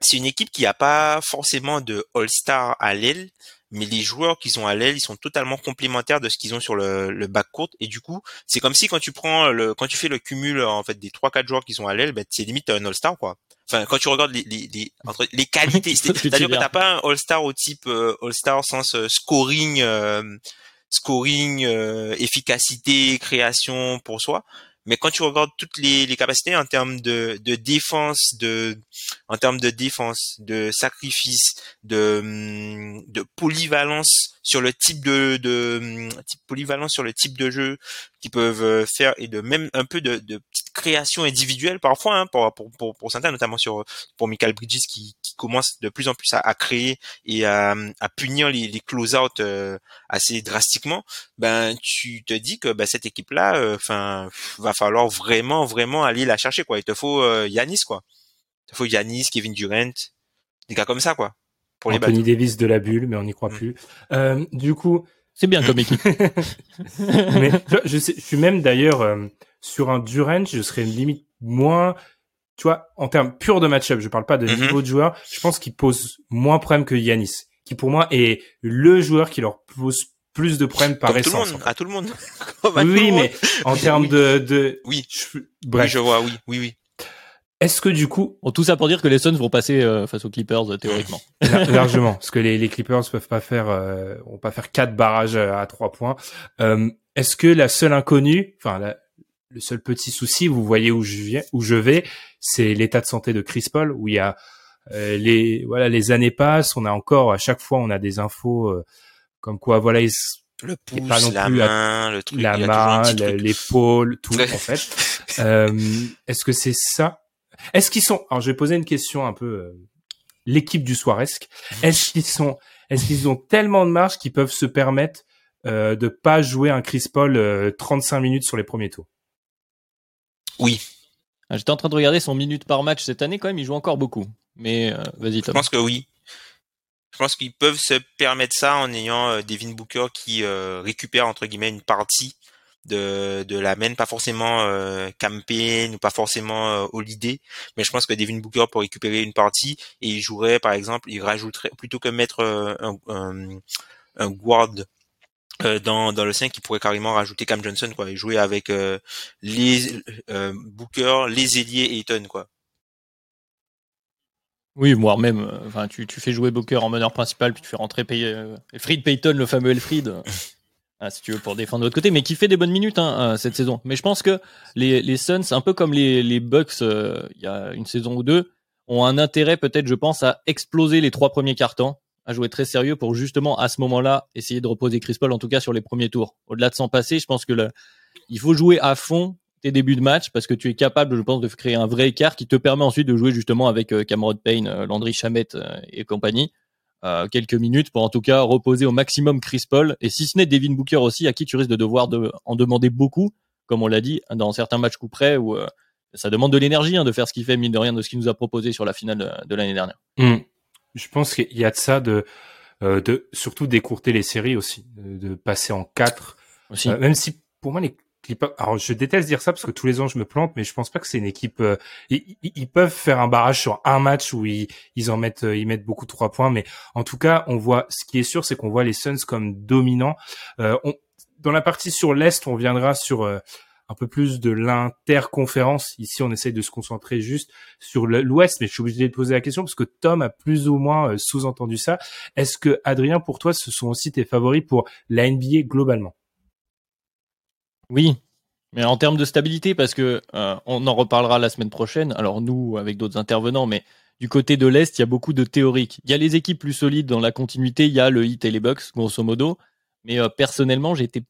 c'est une équipe qui a pas forcément de All-Star à l'aile, mais les joueurs qu'ils ont à l'aile, ils sont totalement complémentaires de ce qu'ils ont sur le, le court et du coup, c'est comme si quand tu prends le, quand tu fais le cumul en fait des trois quatre joueurs qui sont à l'aile, ben c'est limite un All-Star quoi. Enfin, quand tu regardes les les les, entre les qualités, c'est-à-dire que t'as pas un All-Star au type euh, All-Star sens euh, scoring, euh, scoring, efficacité, création pour soi, mais quand tu regardes toutes les, les capacités en termes de, de défense, de en termes de défense, de sacrifice, de, de polyvalence sur le type de, de polyvalence sur le type de jeu qu'ils peuvent faire et de même un peu de, de petite création individuelle parfois hein, pour, pour, pour, pour, certains, notamment sur pour Michael Bridges qui, qui commence de plus en plus à, à créer et à, à punir les, les close-out euh, assez drastiquement. Ben tu te dis que ben, cette équipe là, euh, enfin va falloir vraiment vraiment aller la chercher quoi. Il te faut euh, Yanis quoi. Il te faut Yanis, Kevin Durant, des gars comme ça quoi. Pour Anthony Davis de la bulle, mais on n'y croit mm. plus. Euh, du coup, c'est bien comme équipe. mais je, sais, je suis même d'ailleurs euh, sur un Durant, je serais limite moins, tu vois, en termes purs de match-up. Je parle pas de mm-hmm. niveau de joueur. Je pense qu'il pose moins de problèmes que Yanis, qui pour moi est le joueur qui leur pose plus de problèmes par essence. Tout le monde, à tout le monde. oui, mais en termes de, de, oui, je, bref. je vois, oui, oui, oui. Est-ce que du coup, bon, tout ça pour dire que les Suns vont passer euh, face aux Clippers euh, théoriquement largement, parce que les, les Clippers peuvent pas faire, euh, vont pas faire quatre barrages à trois points. Est-ce que la seule inconnue, enfin le seul petit souci, vous voyez où je viens, où je vais, c'est l'état de santé de Chris Paul, où il y a les voilà les années passent, on a encore à chaque fois on a des infos comme quoi voilà il, le pouce, la main, le truc, la main, l'épaule, tout en fait. Est-ce que c'est ça? Est-ce qu'ils sont Alors, je vais poser une question un peu euh, l'équipe du soiresque. Est-ce qu'ils sont Est-ce qu'ils ont tellement de marge qu'ils peuvent se permettre euh, de pas jouer un Chris Paul 35 euh, minutes sur les premiers tours? Oui. Ah, j'étais en train de regarder son minute par match cette année quand même. Il joue encore beaucoup. Mais euh, vas-y. Je pense que oui. Je pense qu'ils peuvent se permettre ça en ayant Devin Booker qui récupère entre guillemets une partie de, de la main, pas forcément euh, campaign ou pas forcément euh, Holiday, mais je pense que Devin Booker pour récupérer une partie et il jouerait par exemple, il rajouterait plutôt que mettre euh, un, un, un, guard euh, dans, dans le 5, il pourrait carrément rajouter Cam Johnson quoi et jouer avec les Booker, les ailiers et Eton quoi. Oui, voire même, enfin, tu, tu fais jouer Booker en meneur principal, puis tu fais rentrer Pay, Fried Payton, le fameux Elfried. Ah, si tu veux, pour défendre de l'autre côté, mais qui fait des bonnes minutes hein, euh, cette saison. Mais je pense que les, les Suns, un peu comme les, les Bucks euh, il y a une saison ou deux, ont un intérêt peut-être, je pense, à exploser les trois premiers cartons, à jouer très sérieux pour justement à ce moment-là essayer de reposer Chris Paul, en tout cas sur les premiers tours. Au-delà de s'en passer, je pense que le, il faut jouer à fond tes débuts de match parce que tu es capable, je pense, de créer un vrai écart qui te permet ensuite de jouer justement avec euh, Cameron Payne, Landry Chamette et compagnie euh, quelques minutes pour en tout cas reposer au maximum Chris Paul et si ce n'est Devin Booker aussi à qui tu risques de devoir de, en demander beaucoup comme on l'a dit dans certains matchs coup près où euh, ça demande de l'énergie hein, de faire ce qu'il fait mine de rien de ce qu'il nous a proposé sur la finale de, l'année dernière. Hmm. Je pense qu'il y a de ça de euh, de surtout d'écourter les séries aussi de, passer en quatre aussi. même si pour moi les alors je déteste dire ça parce que tous les ans je me plante, mais je pense pas que c'est une équipe. Euh, ils, peuvent faire un barrage sur un match où ils, ils en mettent, euh, ils mettent beaucoup de trois points, mais en tout cas, on voit. Ce qui est sûr, c'est qu'on voit les Suns comme dominants. Euh, on, dans la partie sur l'est, on viendra sur euh, un peu plus de l'interconférence. Ici, on essaye de se concentrer juste sur l'ouest, mais je suis obligé de poser la question parce que Tom a plus ou moins sous-entendu ça. Est-ce que Adrien, pour toi, ce sont aussi tes favoris pour la NBA globalement? Oui, mais en termes de stabilité, parce que euh, on en reparlera la semaine prochaine. Alors nous, avec d'autres intervenants, mais du côté de l'est, il y a beaucoup de théoriques. Il y a les équipes plus solides dans la continuité. Il y a le Heat et les Bucks, grosso modo. Mais euh, personnellement, été,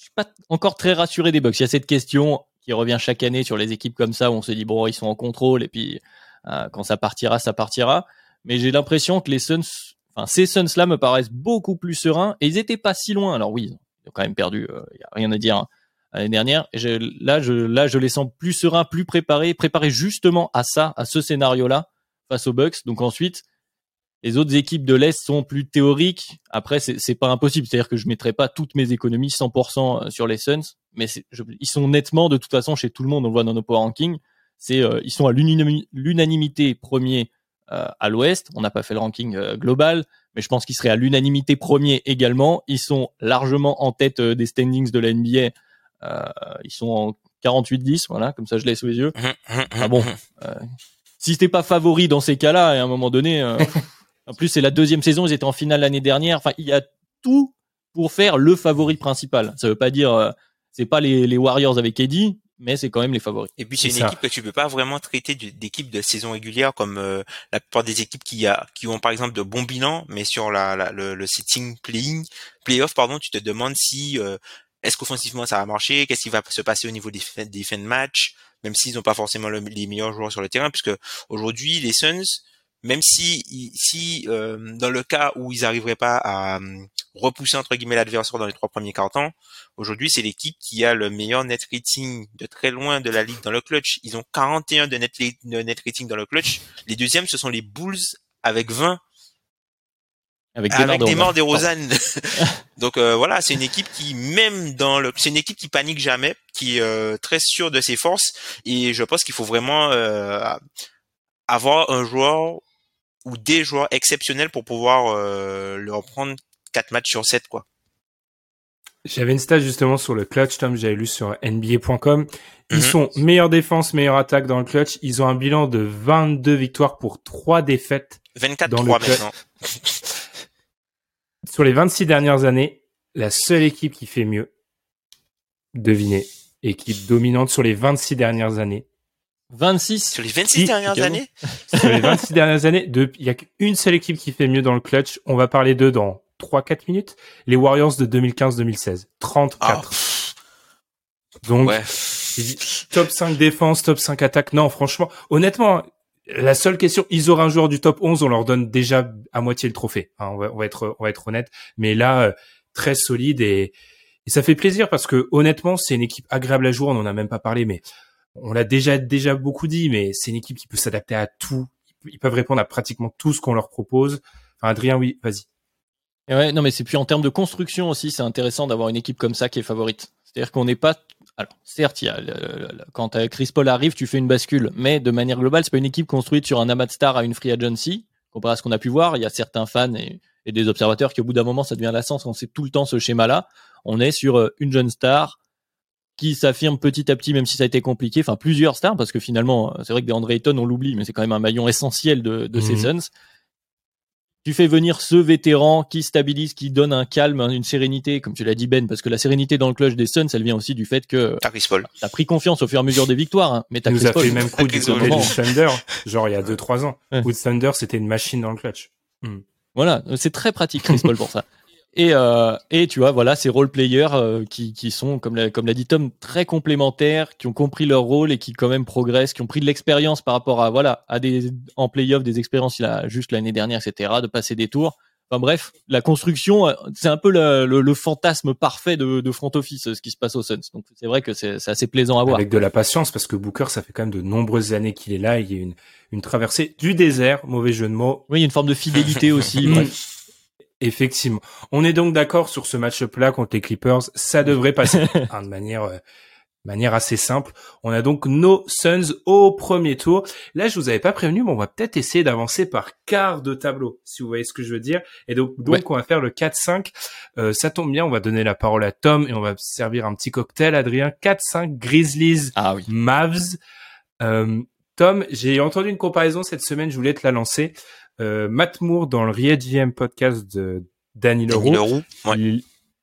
je suis pas encore très rassuré des Bucks. Il y a cette question qui revient chaque année sur les équipes comme ça où on se dit bon ils sont en contrôle et puis euh, quand ça partira ça partira. Mais j'ai l'impression que les Suns, enfin ces Suns là me paraissent beaucoup plus sereins et ils étaient pas si loin. Alors oui, ils ont quand même perdu, il euh, y a rien à dire. Hein, l'année dernière, et là je là je les sens plus sereins, plus préparés, préparés justement à ça, à ce scénario là face aux Bucks. Donc ensuite les autres équipes de l'Est sont plus théoriques. Après, c'est pas impossible. C'est-à-dire que je mettrai pas toutes mes économies 100% euh, sur les Suns, mais ils sont nettement, de toute façon, chez tout le monde, on le voit dans nos power rankings, c'est euh, ils sont à l'unanimité premier euh, à l'Ouest. On n'a pas fait le ranking global, mais je pense qu'ils seraient à l'unanimité premier également. Ils sont largement en tête des standings de la NBA. ils sont en 48-10, voilà, comme ça je l'ai sous les yeux. ah bon, si t'es pas favori dans ces cas-là, à un moment donné. En plus, c'est la deuxième saison, ils étaient en finale l'année dernière. Enfin, il y a tout pour faire le favori principal. Ça veut pas dire, euh, c'est pas les, Warriors avec Eddie, mais c'est quand même les favoris. Et puis c'est une équipe que tu peux pas vraiment traiter d'équipe de saison régulière comme euh, la plupart des équipes qui a qui ont par exemple de bons bilans, mais sur la, le, le setting playing playoff pardon, tu te demandes si euh, est-ce qu'offensivement ça va marcher, qu'est-ce qui va se passer au niveau des des fins de match, même s'ils n'ont pas forcément les meilleurs joueurs sur le terrain, puisque aujourd'hui les Suns même si, si euh, dans le cas où ils n'arriveraient pas à euh, repousser entre guillemets l'adversaire dans les trois premiers quarts temps, aujourd'hui c'est l'équipe qui a le meilleur net rating de très loin de la ligue dans le clutch. Ils ont 41 de net, de net rating dans le clutch. Les deuxièmes ce sont les Bulls avec 20. Avec, des morts des Rosanne. Donc euh, voilà, c'est une équipe qui même dans le, c'est une équipe qui panique jamais, qui est très sûre de ses forces. Et je pense qu'il faut vraiment avoir un joueur ou des joueurs exceptionnels pour pouvoir euh, leur prendre 4 matchs sur 7 quoi. J'avais une stat justement sur le clutch, Tom, j'avais lu sur NBA.com. Ils mhm. sont meilleure défense, meilleure attaque dans le clutch. Ils ont un bilan de 22 victoires pour 3 défaites. 24 dans 3 le maintenant. sur les 26 dernières années, la seule équipe qui fait mieux, devinez, équipe dominante sur les 26 dernières années, 26 sur les 26 dernières années. sur les 26 dernières années, il y a qu'une seule équipe qui fait mieux dans le clutch. On va parler d'eux dans 3-4 minutes. Les Warriors de 2015-2016, 34. Donc, ouais. top 5 défense, top 5 attaque. Non, franchement, honnêtement, la seule question, ils auraient un joueur du top 11, on leur donne déjà à moitié le trophée. Hein, on, va, on, va, être, on va être honnête. Mais là, euh, très solide et, et ça fait plaisir parce que honnêtement, c'est une équipe agréable à jouer. On en a même pas parlé, mais on l'a déjà déjà beaucoup dit, mais c'est une équipe qui peut s'adapter à tout. Ils peuvent répondre à pratiquement tout ce qu'on leur propose. Enfin, Adrien, oui, vas-y. Ouais, non, mais c'est puis en termes de construction aussi, c'est intéressant d'avoir une équipe comme ça qui est favorite. C'est-à-dire qu'on n'est pas. Alors, certes, il y a quand Chris Paul arrive, tu fais une bascule, mais de manière globale, c'est pas une équipe construite sur un amas à une free agency. Comparé à ce qu'on a pu voir, il y a certains fans et, des observateurs qui, au bout d'un moment, ça devient la sens. On sait tout le temps ce schéma-là. On est sur euh, une jeune star, qui s'affirme petit à petit, même si ça a été compliqué. Enfin, plusieurs stars, parce que finalement, c'est vrai que des André Ayton, on l'oublie, mais c'est quand même un maillon essentiel de, de ces mhm. Suns. Tu fais venir ce vétéran qui stabilise, qui donne un calme, une sérénité, comme tu l'as dit Ben, parce que la sérénité dans le clutch des Suns, elle vient aussi du fait que t'as Chris Paul. T'as pris confiance au fur et à mesure des victoires, hein, mais t'as nous a fait le même coup du côté du Thunder, genre il y a 2-3 ans. Où Thunder, c'était une machine dans le clutch. Voilà, c'est très pratique Chris Paul pour ça. Et, euh, et tu vois, voilà, ces role players euh, qui, qui sont, comme l'a, comme l'a dit Tom, très complémentaires, qui ont compris leur rôle et qui quand même progressent, qui ont pris de l'expérience par rapport à, voilà, à des, en playoff, des expériences il a juste l'année dernière, etc., de passer des tours. Enfin bref, la construction, euh, c'est un peu le, le, fantasme parfait de, de, front office, ce qui se passe au Suns. Donc c'est vrai que c'est, c'est assez plaisant à voir. Avec de la patience, parce que Booker, ça fait quand même de nombreuses années qu'il est là. Il y a une, une traversée du désert, mauvais jeu de mots. Oui, il y a une forme de fidélité aussi. bref. Effectivement. On est donc d'accord sur ce match-là contre les Clippers. Ça devrait passer hein, de manière, euh, manière assez simple. On a donc nos Suns au premier tour. Là, je vous avais pas prévenu, mais on va peut-être essayer d'avancer par quart de tableau, si vous voyez ce que je veux dire. Et donc, donc on va faire le 4-5. Euh, ça tombe bien, on va donner la parole à Tom et on va servir un petit cocktail. Adrien, 4-5 Grizzlies, ah, oui. Mavs. Euh, Tom, j'ai entendu une comparaison cette semaine, je voulais te la lancer. Euh, Matt Moore dans le ReedGM podcast de Danny Leroux.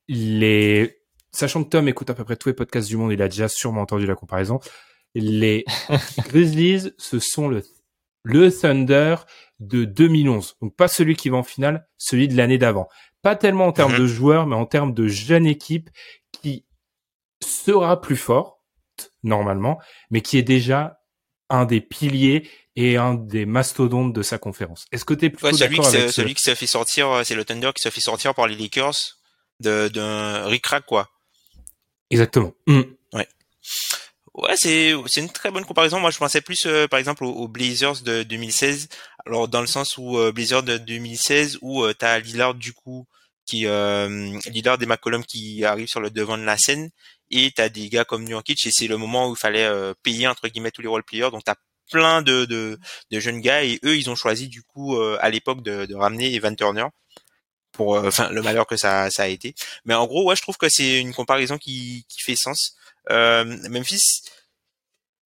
il, est, sachant que Tom écoute à peu près tous les podcasts du monde, il a déjà sûrement entendu la comparaison. Les Grizzlies, ce sont le, le Thunder de 2011. Donc pas celui qui va en finale, celui de l'année d'avant. Pas tellement en termes mhm. de joueurs, mais en termes de jeune équipe qui sera plus fort, normalement, mais qui est déjà un des piliers et un des mastodontes de sa conférence. Est-ce que tu es plutôt d'accord avec celui qui s'est fait sortir, c'est le Thunder qui s'est fait sortir par les Lakers de d'un Rick quoi. Exactement. Mm. Ouais. Ouais, c'est c'est une très bonne comparaison. Moi, je pensais plus euh, par exemple aux, Blazers de 2016. Alors dans le sens où euh, Blazers de 2016 où euh, t'as Lillard du coup qui euh, Lillard et McCollum qui arrivent sur le devant de la scène et t'as des gars comme Nurkic et c'est le moment où il fallait euh, payer entre guillemets tous les role players. Donc t'as plein de, de, de jeunes gars et eux ils ont choisi du coup à l'époque de, de ramener Evan Turner pour enfin le malheur que ça ça a été. Mais en gros ouais je trouve que c'est une comparaison qui qui fait sens. Euh, Memphis,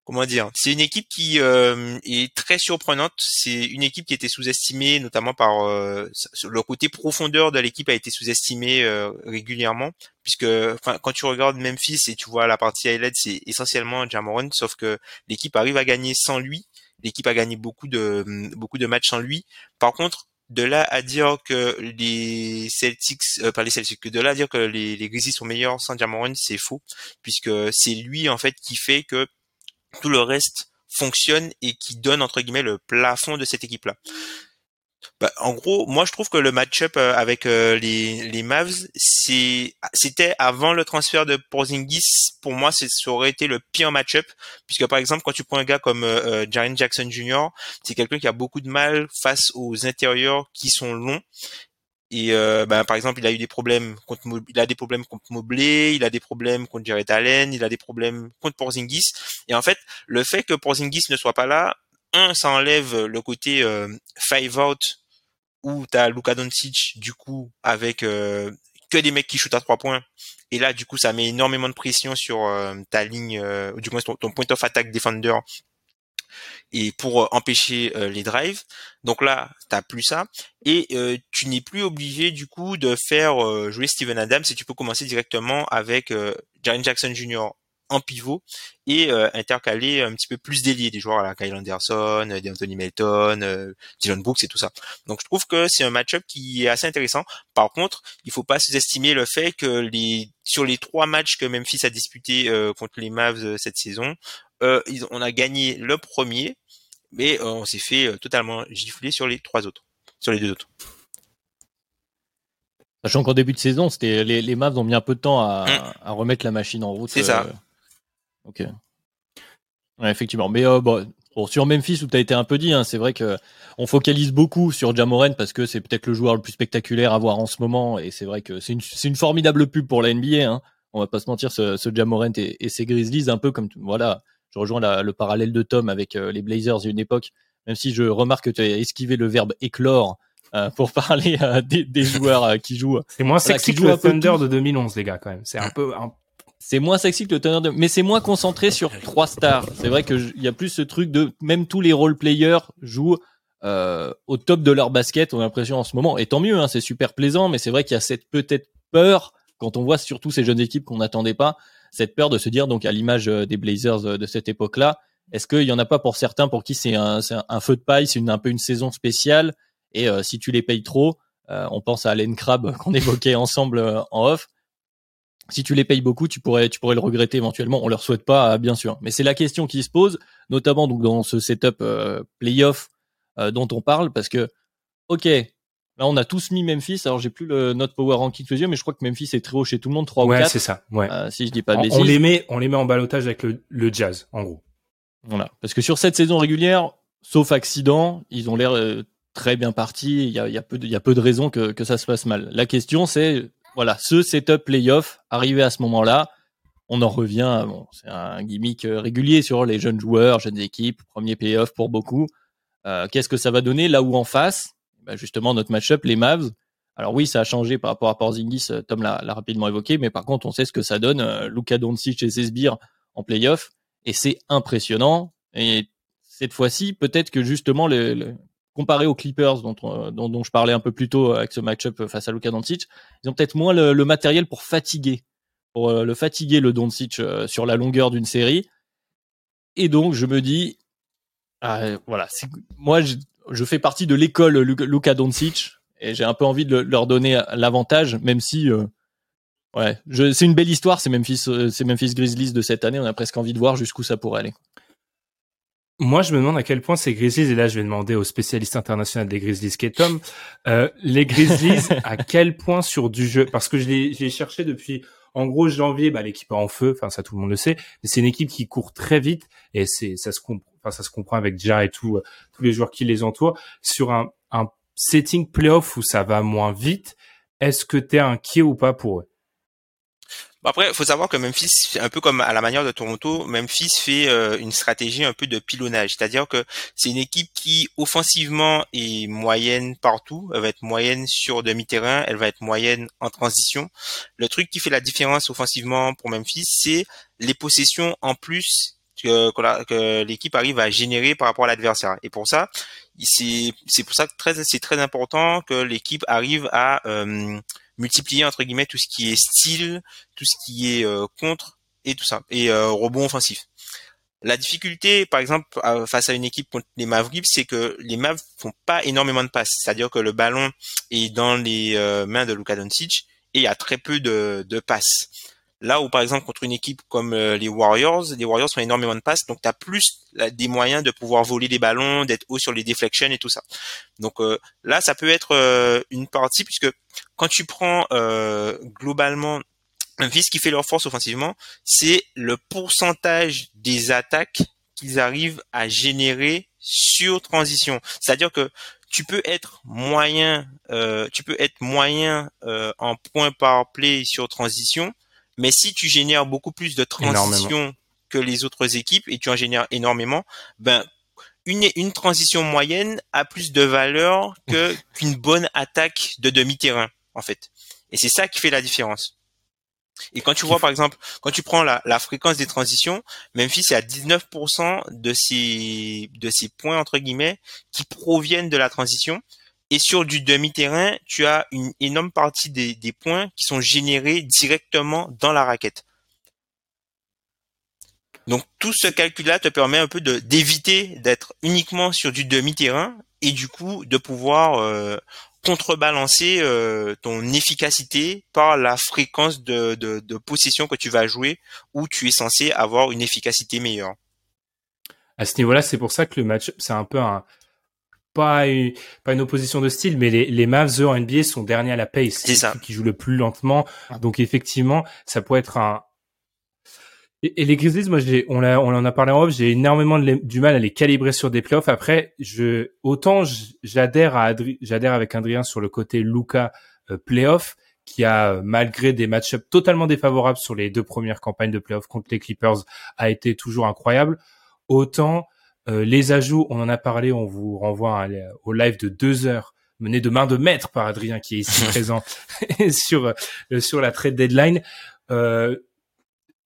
comment dire, c'est une équipe qui euh, est très surprenante. C'est une équipe qui était sous-estimée, notamment par euh, le côté profondeur de l'équipe a été sous-estimé régulièrement, puisque quand tu regardes Memphis et tu vois la partie highlight, c'est essentiellement Jamoran, sauf que l'équipe arrive à gagner sans lui. L'équipe a gagné beaucoup de beaucoup de matchs sans lui. Par contre, de là à dire que les Celtics, euh, pas les Celtics, de là à dire que les, les Grizzlies sont meilleurs sans Jamoran, c'est faux, puisque c'est lui en fait qui fait que tout le reste fonctionne et qui donne entre guillemets le plafond de cette équipe-là. Bah, en gros, moi je trouve que le match-up euh, avec euh, les, les Mavs, c'était avant le transfert de Porzingis. Pour moi, ça aurait été le pire match-up, puisque par exemple, quand tu prends un gars comme euh, euh Jaren Jackson Jr., c'est quelqu'un qui a beaucoup de mal face aux intérieurs qui sont longs. Et bah, par exemple, il a eu des problèmes contre il a des problèmes contre Mobley, il a des problèmes contre Jared Allen, il a des problèmes contre Porzingis. Et en fait, le fait que Porzingis ne soit pas là, un, ça enlève le côté five out où tu as Luka Doncic du coup avec euh, que des mecs qui shootent à trois points et là du coup ça met énormément de pression sur euh, ta ligne euh, du moins ton, point of attack defender et pour empêcher les drives. Donc là, t'as plus ça et tu n'es plus obligé du coup de faire jouer Steven Adams et tu peux commencer directement avec Jaren Jackson Jr en pivot et euh, intercaler un petit peu plus déliés des joueurs à la Kyle Anderson, euh, des Anthony Melton, euh, Dylan Brooks et tout ça. Donc je trouve que c'est un match-up qui est assez intéressant. Par contre, il faut pas sous-estimer le fait que les sur les trois matchs que Memphis a disputé contre les Mavs cette saison, on a gagné le premier, mais on s'est fait totalement gifler sur les trois autres, sur les deux autres. Sachant qu'en début de saison, c'était les, les Mavs ont mis un peu de temps à, mm. à remettre la machine en route. C'est ça. Ok. Ouais, effectivement. Mais euh, bon, sur Memphis où tu as été un peu dit, hein, c'est vrai que on focalise beaucoup sur Jamoren parce que c'est peut-être le joueur le plus spectaculaire à voir en ce moment et c'est vrai que c'est une, une, formidable pub pour la NBA. Hein. On va pas se mentir, ce, ce et, et, ses Grizzlies, un peu comme voilà. Je rejoins le parallèle de Tom avec euh, les Blazers a une époque, même si je remarque que tu as esquivé le verbe éclore euh, pour parler euh, des, des, joueurs qui jouent. C'est moins sexy que le Thunder de 2011, les gars, quand même. C'est un peu, un, c'est moins sexy que le Thunder, de... mais c'est moins concentré sur trois stars. C'est vrai qu'il y a plus ce truc de même tous les role players jouent euh, au top de leur basket. On a l'impression en ce moment, et tant mieux, hein, c'est super plaisant. Mais c'est vrai qu'il y a cette peut-être peur quand on voit surtout ces jeunes équipes qu'on n'attendait pas, cette peur de se dire donc à l'image euh, des Blazers euh, de cette époque-là, est-ce qu'il y en a pas pour certains pour qui c'est un, un, feu de paille, c'est un peu une saison spéciale et euh, si tu les payes trop, on pense à Allen Crabbe qu'on évoquait ensemble en off si tu les payes beaucoup, tu pourrais, tu pourrais le regretter éventuellement. On leur souhaite pas, bien sûr. Mais c'est la question qui se pose, notamment donc dans ce setup euh, playoff euh, dont on parle, parce que, ok, là on a tous mis Memphis. Alors j'ai plus le note power ranking sous les yeux, mais je crois que Memphis est très haut chez tout le monde, 3 ouais, ou 4. c'est ça. Ouais. Euh, si je dis pas de bêtises. On les met, on les met en balotage avec le, le, Jazz, en gros. Voilà, parce que sur cette saison régulière, sauf accident, ils ont l'air très bien partis. Il y a, y a, peu de, il y a peu de raisons que, que ça se passe mal. La question c'est voilà, ce setup playoff, arrivé à ce moment-là, on en revient, bon, c'est un gimmick euh, régulier sur les jeunes joueurs, jeunes équipes, premier playoff pour beaucoup. Euh, Qu'est-ce que ça va donner là où en face? Ben Justement, notre match-up, les Mavs. Alors oui, ça a changé par rapport à Porzingis, euh, Tom l'a rapidement évoqué, mais par contre, on sait ce que ça donne. Euh, Luka Doncic et Sesbir en playoff, et c'est impressionnant. Et cette fois-ci, peut-être que justement, le, comparé aux Clippers dont, dont, dont, je parlais un peu plus tôt avec ce match-up face à Luka Doncic, ils ont peut-être moins le, matériel pour fatiguer, pour euh, le fatiguer le Doncic euh, sur la longueur d'une série. Et donc je me dis, voilà, moi je, je, fais partie de l'école Luka Doncic et j'ai un peu envie de leur donner l'avantage, même si euh, Ouais, c'est une belle histoire, c'est Memphis, euh, c'est Memphis Grizzlies de cette année. On a presque envie de voir jusqu'où ça pourrait aller. Moi, je me demande à quel point ces Grizzlies, et là, je vais demander au spécialiste international des Grizzlies, qui est Tom, euh, les Grizzlies, à quel point sur du jeu, parce que je l'ai cherché depuis, en gros, janvier, bah, l'équipe est en feu, enfin, ça, tout le monde le sait, mais c'est une équipe qui court très vite, et c'est, ça se comprend, enfin, ça se comprend avec Ja et tout, euh, tous les joueurs qui les entourent, sur un, un setting playoff où ça va moins vite, est-ce que t'es inquiet ou pas pour eux? Après, il faut savoir que Memphis, un peu comme à la manière de Toronto, Memphis fait euh, une stratégie un peu de pilonnage, c'est-à-dire que c'est une équipe qui offensivement est moyenne partout, elle va être moyenne sur demi-terrain, elle va être moyenne en transition. Le truc qui fait la différence offensivement pour Memphis, c'est les possessions en plus que, que l'équipe arrive à générer par rapport à l'adversaire. Et pour ça, c'est pour ça que très c'est très important que l'équipe arrive à euh, multiplier entre guillemets tout ce qui est style, tout ce qui est euh, contre et tout ça et euh, rebond offensif. La difficulté, par exemple, face à une équipe contre les Mavericks, c'est que les Mavs font pas énormément de passes. C'est-à-dire que le ballon est dans les euh, mains de Luka Doncic et il y a très peu de, de passes. Là où, par exemple, contre une équipe comme euh, les Warriors, les Warriors font énormément de passes, donc tu as plus des moyens de pouvoir voler des ballons, d'être haut sur les deflections et tout ça. Donc euh, là, ça peut être euh, une partie, puisque quand tu prends globalement un vice qui fait leur force offensivement, c'est le pourcentage des attaques qu'ils arrivent à générer sur transition. C'est-à-dire que tu peux être moyen, tu peux être moyen en points par play sur transition, mais si tu génères beaucoup plus de transitions que les autres équipes et tu en génères énormément, ben une, une transition moyenne a plus de valeur que qu'une bonne attaque de demi-terrain en fait. Et c'est ça qui fait la différence. Et quand tu vois par exemple, quand tu prends la, la fréquence des transitions, Memphis est à 19% de ces de ces points entre guillemets qui proviennent de la transition, et sur du demi-terrain, tu as une énorme partie des, points qui sont générés directement dans la raquette. Donc tout ce calcul-là te permet un peu d'éviter d'être uniquement sur du demi-terrain et du coup de pouvoir euh, contrebalancer euh, ton efficacité par la fréquence de, de, de possession que tu vas jouer où tu es censé avoir une efficacité meilleure. À ce niveau-là, c'est pour ça que le match, c'est un peu un, pas une, pas une opposition de style, mais les, les Mavs, eux, en NBA, sont derniers à la pace. C'est ça. Qui jouent le plus lentement. Donc, effectivement, ça pourrait être un, et, les Grizzlies, moi, j'ai, on, l'a, on en a parlé en off, j'ai énormément de, du mal à les calibrer sur des playoffs. Après, je, autant j'adhère à j'adhère avec Adrien sur le côté Luca euh, playoff, qui a, malgré des match-ups totalement défavorables sur les deux premières campagnes de playoffs contre les Clippers, a été toujours incroyable. Autant, euh, les ajouts, on en a parlé, on vous renvoie au live de deux heures mené de main de maître par Adrien qui est ici présent sur euh, sur la trade deadline. Euh,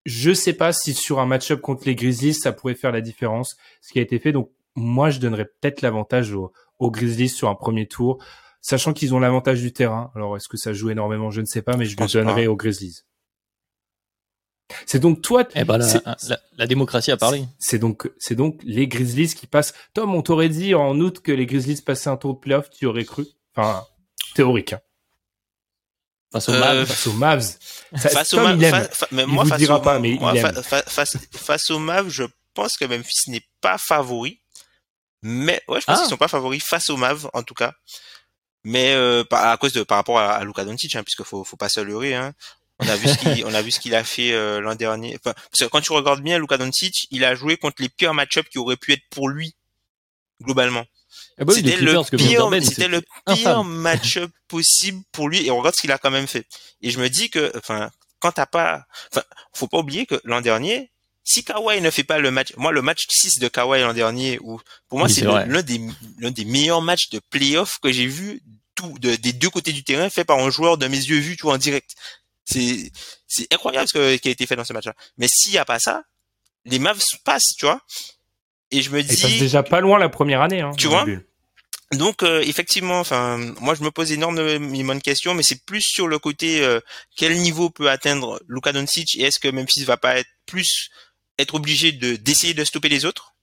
je sais pas si sur un match-up contre les Grizzlies ça pourrait faire la différence ce qui a été fait. Donc moi je donnerais peut-être l'avantage aux, aux, Grizzlies sur un premier tour, sachant qu'ils ont l'avantage du terrain. Alors est-ce que ça joue énormément? Je ne sais pas, mais je, le donnerais aux Grizzlies. C'est donc toi. Eh ben, la, démocratie a parlé. C'est donc, c'est donc les Grizzlies qui passent. Tom, on t'aurait dit en août que les Grizzlies passaient un tour de playoff, tu aurais cru? Enfin, théorique. Hein. Face aux Mavs. Face aux Mavs. face aux Mavs. mais moi, face dira pas, mais face, face, aux Mavs, je pense que Memphis n'est pas favori. Mais ouais, je pense ah. qu'ils sont pas favoris face aux Mavs, en tout cas. Mais euh, à cause de par rapport à, Luka Doncic, hein, puisque faut faut pas se leurrer. Hein. On a vu ce qu'il, on a vu ce qu'il a fait euh, l'an dernier. Enfin, parce que quand tu regardes bien Luka Doncic, il a joué contre les pires match-ups qui auraient pu être pour lui globalement. Ah bah c'était le pire, c'était le pire match-up possible pour lui et on regarde ce qu'il a quand même fait. Et je me dis que, enfin, quand t'as pas, enfin, faut pas oublier que l'an dernier, si Kawhi ne fait pas le match, moi le match 6 de Kawhi l'an dernier, où pour moi c'est l'un des l'un des meilleurs matchs de playoff que j'ai vu tout de, des deux côtés du terrain fait par un joueur de mes yeux vus tout en direct. C'est c'est incroyable ce qui a été fait dans ce match-là. Mais s'il y a pas ça, les Mavs passent, tu vois. Et je me dis. Ils passent déjà pas loin la première année, hein. Tu vois. Donc euh, effectivement, enfin, moi je me pose énormément de questions, mais c'est plus sur le côté euh, quel niveau peut atteindre Luka Doncic et est-ce que Memphis va pas être plus être obligé de d'essayer de stopper les autres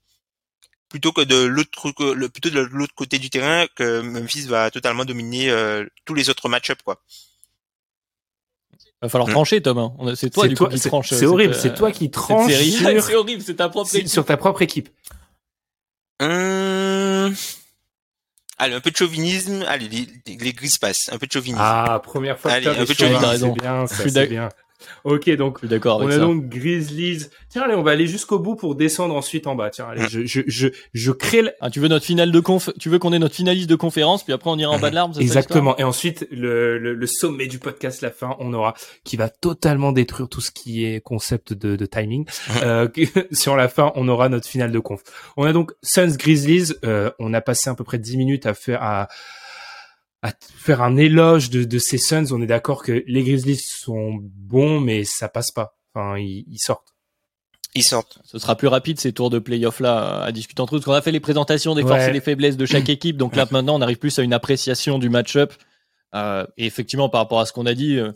plutôt que de l'autre le plutôt de l'autre côté du terrain que Memphis va totalement dominer euh, tous les autres match-ups quoi. Va falloir Mm. trancher, Tom. hein. C'est toi, C'est du toi- coup, qui tranche. C'est horrible, c'est euh, toi qui sur, c'est horrible, c'est ta propre c'est- équipe. sur ta propre équipe. Hum... Allez, un peu de chauvinisme. Allez, les, les, les grises passent. Un peu de chauvinisme. Ah, première fois Allez, que t'as un des peu de chauvinisme. c'est bien, ça, bien. Ok, donc Je suis d'accord on a ça. donc Grizzlies. Tiens, allez, on va aller jusqu'au bout pour descendre ensuite en bas. Tiens, allez, Mm. je, je, je, je crée le- Ah, tu veux notre finale de conf, tu veux qu'on ait notre finaliste de conférence, puis après on ira en bas de l'arbre. Exactement. Et ensuite, le, le, le sommet du podcast, la fin, on aura qui va totalement détruire tout ce qui est concept de, de timing. Euh, sur la fin, on aura notre finale de conf. On a donc Suns Grizzlies. Euh, on a passé à peu près 10 minutes à faire à, à faire un éloge de, de ces Suns. On est d'accord que les Grizzlies sont bons, mais ça passe pas. Enfin, ils, ils sortent. Ils sortent. Ce sera plus rapide ces tours de playoff là à discuter entre eux. Parce qu'on a fait les présentations des forces Ouais. et des faiblesses de chaque équipe. Donc là maintenant on arrive plus à une appréciation du match-up. Euh, et effectivement par rapport à ce qu'on a dit, euh,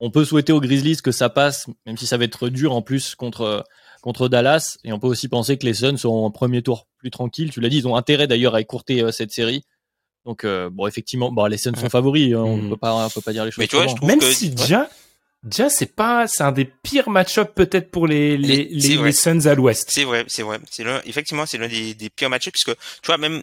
on peut souhaiter aux Grizzlies que ça passe, même si ça va être dur en plus contre contre Dallas. Et on peut aussi penser que les Suns sont en premier tour plus tranquilles. Tu l'as dit, ils ont intérêt d'ailleurs à écourter euh, cette série. Donc euh, bon effectivement, bon les Suns sont favoris. hein, on Mhm. peut pas on peut pas dire les choses. Mais tu vois, je trouve Même que- si déjà, déjà c'est pas, c'est un des pires match-up peut-être pour les les, Les- Suns à l'Ouest. C'est vrai, c'est vrai. C'est l'un, effectivement, c'est l'un des, des pires matchs puisque, tu vois, même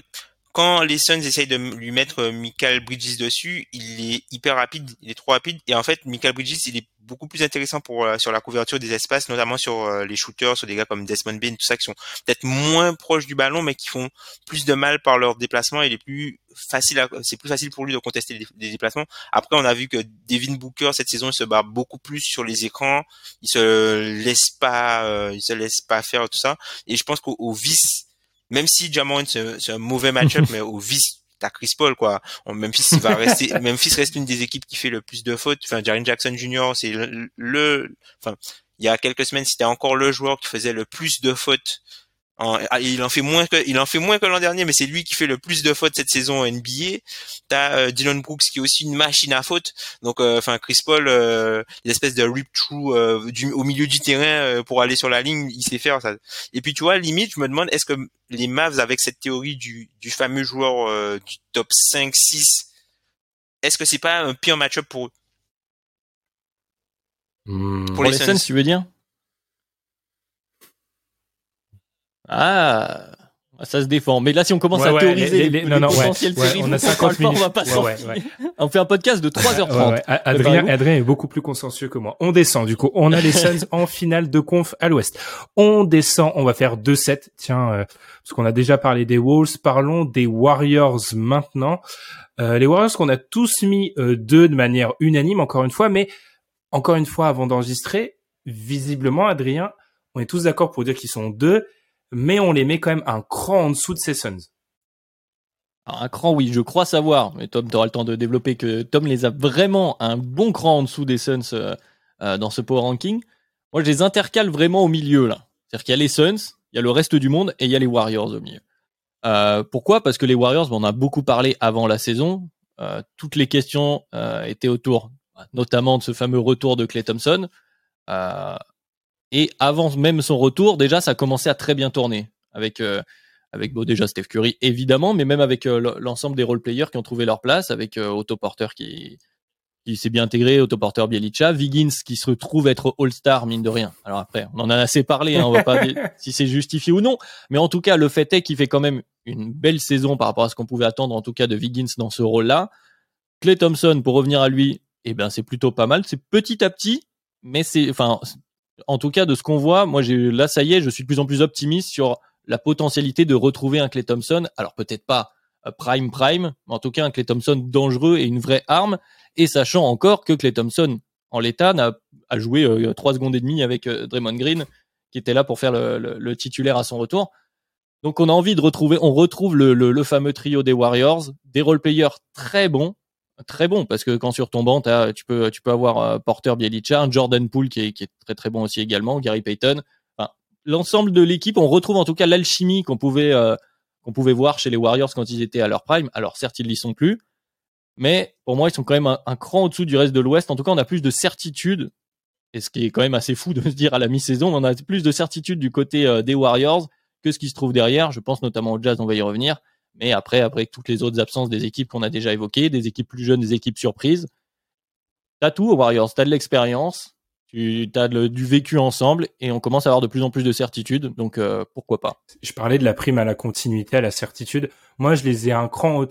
quand les Suns essayent de lui mettre euh, Michael Bridges dessus, il est hyper rapide, il est trop rapide. Et en fait, Michael Bridges, il est beaucoup plus intéressant pour euh, sur la couverture des espaces, notamment sur euh, les shooters, sur des gars comme Desmond Bain, tout ça, qui sont peut-être moins proches du ballon, mais qui font plus de mal par leur déplacement. Il est plus facile, à- c'est plus facile pour lui de contester les déplacements. Après, on a vu que Devin Booker cette saison, il se bat beaucoup plus sur les écrans. Il se laisse pas, euh, il se laisse pas faire tout ça. Et je pense qu'au au vice, même si Jamorant c'est c'est un mauvais match-up, mais au vice, t'as Chris Paul quoi. Memphis il va rester, Memphis reste une des équipes qui fait le plus de fautes. Enfin, Jaren Jackson Jr. c'est le, le- enfin, il y a quelques semaines c'était encore le joueur qui faisait le plus de fautes. En- ah, il en fait moins que, il en fait moins que l'an dernier, mais c'est lui qui fait le plus de fautes cette saison en NBA. T'as euh, Dylan Brooks qui est aussi une machine à fautes. Donc, euh, enfin, Chris Paul, euh, l'espèce de rip through euh, du, au milieu du terrain euh, pour aller sur la ligne, il sait faire ça. Et puis tu vois, limite, je me demande, est-ce que les Mavs, avec cette théorie du, du fameux joueur euh, du top 5-6, est-ce que c'est pas un pire match-up pour eux? Hmm. Pour Pour les. Suns, tu veux dire? Ah, ça se défend. Mais là, si on commence Ouais, à ouais, théoriser les- les, les- non, non, ouais, potentiels ouais, séries, on a parle 50 pas, on minutes. va pas. On fait un podcast de 3h30. Ouais, ouais. A- Adrien. Adrien est beaucoup plus consciencieux que moi. On descend, du coup. On a les Suns en finale de conf à l'ouest. On descend, on va faire 2-7. Tiens, euh, parce qu'on a déjà parlé des Wolves, parlons des Warriors maintenant. Euh, les Warriors qu'on a tous mis euh, deux de manière unanime, encore une fois, mais encore une fois, avant d'enregistrer, visiblement, Adrien, on est tous d'accord pour dire qu'ils sont deux, mais on les met quand même un cran en dessous de ces Suns. Un cran, oui, je crois savoir. Mais Tom, tu auras le temps de développer que Tom les a vraiment un bon cran en dessous des Suns euh, euh, dans ce power ranking. Moi, je les intercale vraiment au milieu, là. C'est-à-dire qu'il y a les Suns, il y a le reste du monde et il y a les Warriors au milieu. Euh, pourquoi? Parce que les Warriors, on en a beaucoup parlé avant la saison. Euh, toutes les questions euh, étaient autour, notamment de ce fameux retour de Clay Thompson. Euh, et avant même son retour, déjà, ça commençait à très bien tourner avec euh, avec bon, déjà Steph Curry évidemment, mais même avec euh, l'ensemble des role players qui ont trouvé leur place, avec euh, Otto Porter qui qui s'est bien intégré, Otto Porter Bielicha, Wiggins qui se retrouve être All-Star mine de rien. Alors après, on en a assez parlé, hein, on va pas dire si c'est justifié ou non, mais en tout cas le fait est qu'il fait quand même une belle saison par rapport à ce qu'on pouvait attendre en tout cas de Wiggins dans ce rôle-là. Clay Thompson pour revenir à lui, eh ben c'est plutôt pas mal, c'est petit à petit, mais c'est enfin en tout cas de ce qu'on voit, moi j'ai là ça y est, je suis de plus en plus optimiste sur la potentialité de retrouver un Clay Thompson. Alors peut-être pas euh, prime prime, mais en tout cas un Clay Thompson dangereux et une vraie arme. Et sachant encore que Clay Thompson, en l'état, n'a a joué euh, trois secondes et demie avec euh, Draymond Green, qui était là pour faire le, titulaire à son retour. Donc on a envie de retrouver, on retrouve le, le- fameux trio des Warriors, des role players très bons, très bons parce que quand sur ton banc tu peux tu peux avoir euh, Porter Bielicha, Jordan Poole qui est, qui est très très bon aussi également, Gary Payton. Enfin, l'ensemble de l'équipe, on retrouve en tout cas l'alchimie qu'on pouvait euh, qu'on pouvait voir chez les Warriors quand ils étaient à leur prime. Alors certes ils n'y sont plus, mais pour moi ils sont quand même un, un cran au-dessous du reste de l'Ouest. En tout cas on a plus de certitude et ce qui est quand même assez fou de se dire à la mi-saison, on a plus de certitude du côté euh, des Warriors que ce qui se trouve derrière. Je pense notamment au Jazz, on va y revenir. Mais après, après toutes les autres absences des équipes qu'on a déjà évoquées, des équipes plus jeunes, des équipes surprises, t'as tout aux Warriors, t'as de l'expérience, tu as du vécu ensemble et on commence à avoir de plus en plus de certitudes. Donc euh, pourquoi pas? Je parlais de la prime à la continuité, à la certitude. Moi, je les ai un cran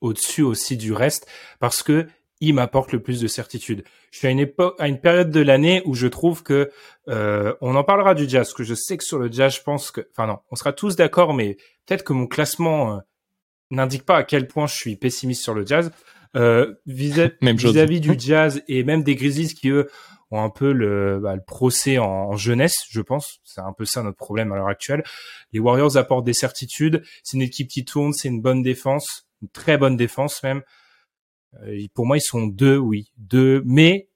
au-dessus aussi du reste parce que ils m'apportent le plus de certitude. Je suis à une à une période de l'année où je trouve que euh, on en parlera du jazz. que je sais que sur le jazz, je pense que, enfin non, on sera tous d'accord, mais peut-être que mon classement euh, n'indique pas à quel point je suis pessimiste sur le jazz. Euh, vis-à-vis du jazz et même des Grizzlies qui eux ont un peu le, bah, le procès en, jeunesse, je pense. C'est un peu ça notre problème à l'heure actuelle. Les Warriors apportent des certitudes. C'est une équipe qui tourne, c'est une bonne défense, une très bonne défense même. Euh, pour moi, ils sont deux, oui, deux, mais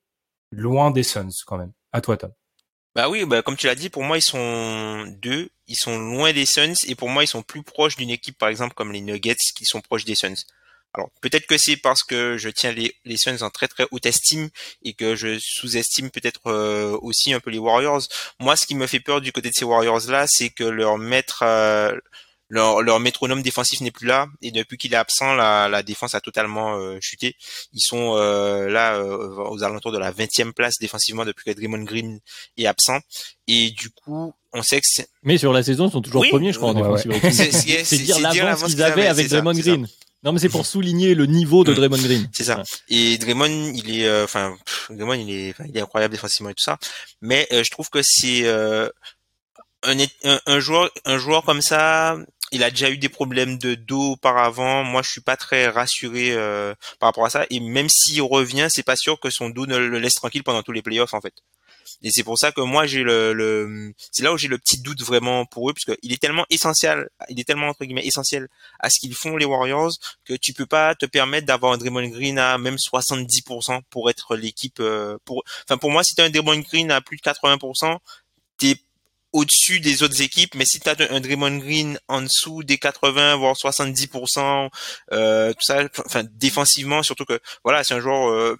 loin des Suns quand même. À toi, Tom. Bah oui, bah comme tu l'as dit, pour moi ils sont deux, ils sont loin des Suns et pour moi ils sont plus proches d'une équipe par exemple comme les Nuggets qui sont proches des Suns. Alors peut-être que c'est parce que je tiens les, les Suns en très très haute estime et que je sous-estime peut-être euh, aussi un peu les Warriors. Moi, ce qui me fait peur du côté de ces Warriors là, c'est que leur maître, euh, leur, leur métronome défensif n'est plus là et depuis qu'il est absent, la, la défense a totalement euh, chuté. Ils sont là aux alentours de la 20e place défensivement depuis que Draymond Green est absent et du coup on sait que c'est... Mais sur la saison, ils sont toujours premiers, je crois, en défensive. C'est dire l'avance qu'ils avaient avec Draymond Green. Non, mais c'est pour souligner le niveau de mm. Draymond Green. C'est ça. Et Draymond, il est, euh, enfin, Draymond, il est, il est incroyable défensivement et tout ça. Mais euh, je trouve que c'est euh, un, un, joueur, un joueur comme ça. Il a déjà eu des problèmes de dos auparavant. Moi, je suis pas très rassuré par rapport à ça. Et même s'il revient, c'est pas sûr que son dos ne le laisse tranquille pendant tous les playoffs, en fait. Et c'est pour ça que moi j'ai le, c'est là où j'ai le petit doute vraiment pour eux parce qu'il est tellement essentiel, il est tellement entre guillemets essentiel à ce qu'ils font les Warriors que tu peux pas te permettre d'avoir un Draymond Green à même 70% pour être l'équipe euh, pour enfin pour moi si tu as un Draymond Green à plus de 80%, t'es au-dessus des autres équipes, mais si tu as un Draymond Green en dessous des 80 voire 70%, euh, tout ça, enfin défensivement surtout que voilà c'est un joueur euh,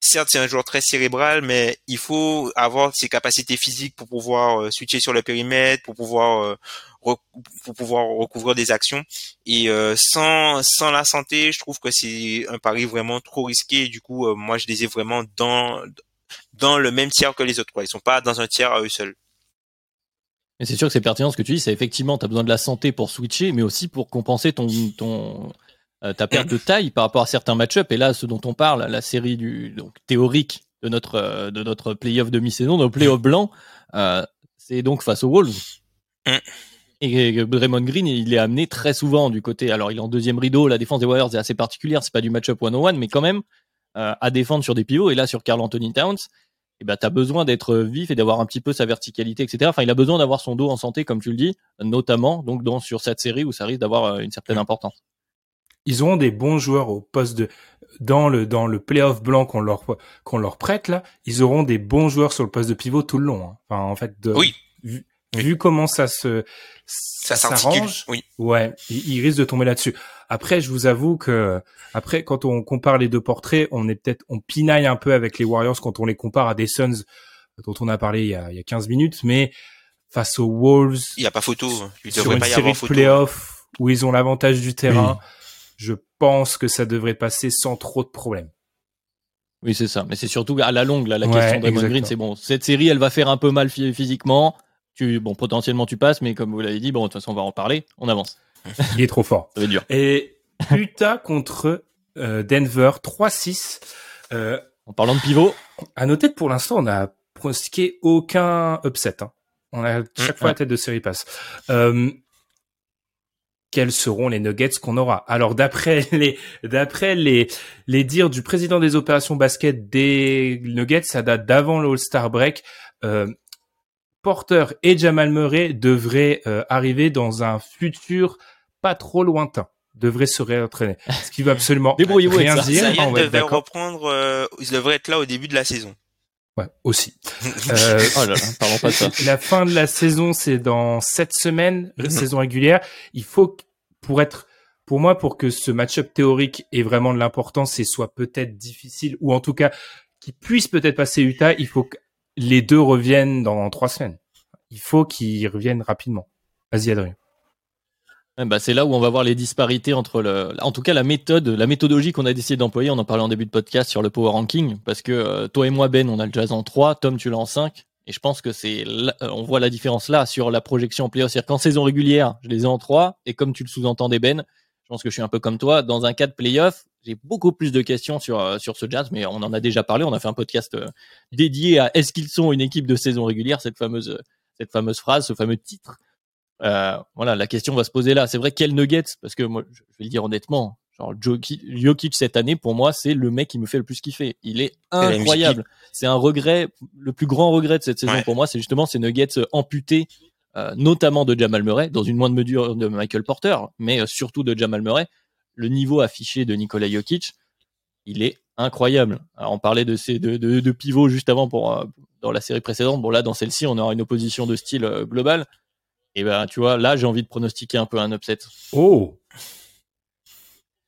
certes c'est un joueur très cérébral, mais il faut avoir ses capacités physiques pour pouvoir euh, switcher sur le périmètre, pour pouvoir euh, pour pouvoir recouvrir des actions. Et euh, sans sans la santé, je trouve que c'est un pari vraiment trop risqué. du coup, moi je les ai vraiment dans dans le même tiers que les autres. Quoi. Ils sont pas dans un tiers à eux seuls. Mais c'est sûr que c'est pertinent ce que tu dis. C'est effectivement, tu as besoin de la santé pour switcher, mais aussi pour compenser ton ton euh, ta perte de taille par rapport à certains match-ups. Et là, ce dont on parle, la série du donc théorique de notre euh, de notre playoff demi-saison, notre playoff blanc, euh, c'est donc face aux Wolves. Et Draymond Green, il est amené très souvent du côté. Alors, il est en deuxième rideau. La défense des Warriors est assez particulière. C'est pas du match-up one-on-one, mais quand même à défendre sur des pivots. Et là, sur Carl Anthony Towns, eh ben, tu as besoin d'être vif et d'avoir un petit peu sa verticalité, etc. Enfin, il a besoin d'avoir son dos en santé, comme tu le dis, notamment donc dans, sur cette série où ça risque d'avoir une certaine importance ils auront des bons joueurs au poste de dans le dans le playoff blanc qu'on leur qu'on leur prête là, ils auront des bons joueurs sur le poste de pivot tout le long. Hein. Enfin en fait, de, oui. Vu, comment ça se ça, s'arrange, oui. ouais, ils, risquent de tomber là-dessus. Après, je vous avoue que après quand on compare les deux portraits, on est peut-être on pinaille un peu avec les Warriors quand on les compare à des Suns dont on a parlé il y a, il y a 15 minutes, mais face aux Wolves, il y a pas photo. Il sur une série de playoffs où ils ont l'avantage du terrain je pense que ça devrait passer sans trop de problèmes. Oui, c'est ça. Mais c'est surtout à la longue, là, la question de Green, c'est bon. Cette série, elle va faire un peu mal physiquement. Tu, bon, potentiellement, tu passes, mais comme vous l'avez dit, bon, de toute façon, on va en parler. On avance. Il est trop fort. Ça va être dur. Et Utah contre euh, Denver, 3-6. Euh, en parlant de pivot. À noter que pour l'instant, on n'a pronostiqué aucun upset. Hein. On a chaque fois la tête de série passe. Euh, quels seront les nuggets qu'on aura? Alors d'après les d'après les les dires du président des opérations basket des Nuggets, ça date d'avant le All-Star break. Euh, Porter et Jamal Murray devraient euh, arriver dans un futur pas trop lointain devraient se réentraîner. Ce qui veut absolument rien dire. Ça devrait reprendre, euh, ils devraient être là au début de la saison. Ouais, aussi. euh, oh là là, parlons pas de ça. La fin de la saison, c'est dans sept semaines, mhm. saison régulière. Il faut, pour être, pour moi, pour que ce match-up théorique ait vraiment de l'importance et soit peut-être difficile, ou en tout cas, qu'il puisse peut-être passer Utah, il faut que les deux reviennent dans trois semaines. Il faut qu'ils reviennent rapidement. Vas-y, Adrien. bah, c'est là où on va voir les disparités entre le, en tout cas la méthode, la méthodologie qu'on a décidé d'employer. On en parlait en début de podcast sur le power ranking, parce que euh, toi et moi Ben, on a le Jazz en 3, Tom tu l'as en 5, et je pense que c'est, euh, on voit la différence là sur la projection en playoff. C'est-à-dire qu'en saison régulière, je les ai en 3, et comme tu le sous-entendais Ben, pense que je suis un peu comme toi. Dans un cas de playoff, j'ai beaucoup plus de questions sur euh, sur ce Jazz, mais on en a déjà parlé. On a fait un podcast dédié à est-ce qu'ils sont une équipe de saison régulière, cette fameuse cette fameuse phrase, ce fameux titre. Euh, voilà, la question va se poser là. C'est vrai quel Nuggets? Parce que moi, je vais le dire honnêtement, genre Jokic cette année pour moi c'est le mec qui me fait le plus kiffer. Il est incroyable. C'est un regret, le plus grand regret de cette saison pour moi, c'est justement ces Nuggets amputés, euh, notamment de Jamal Murray, dans une moindre mesure de Michael Porter, mais euh, surtout de Jamal Murray. Le niveau affiché de Nikola Jokic, il est incroyable. Alors on parlait de ces de, de, de pivots juste avant pour dans la série précédente. Bon là dans celle-ci on aura une opposition de style global. Et ben, tu vois, là, j'ai envie de pronostiquer un peu un upset. Oh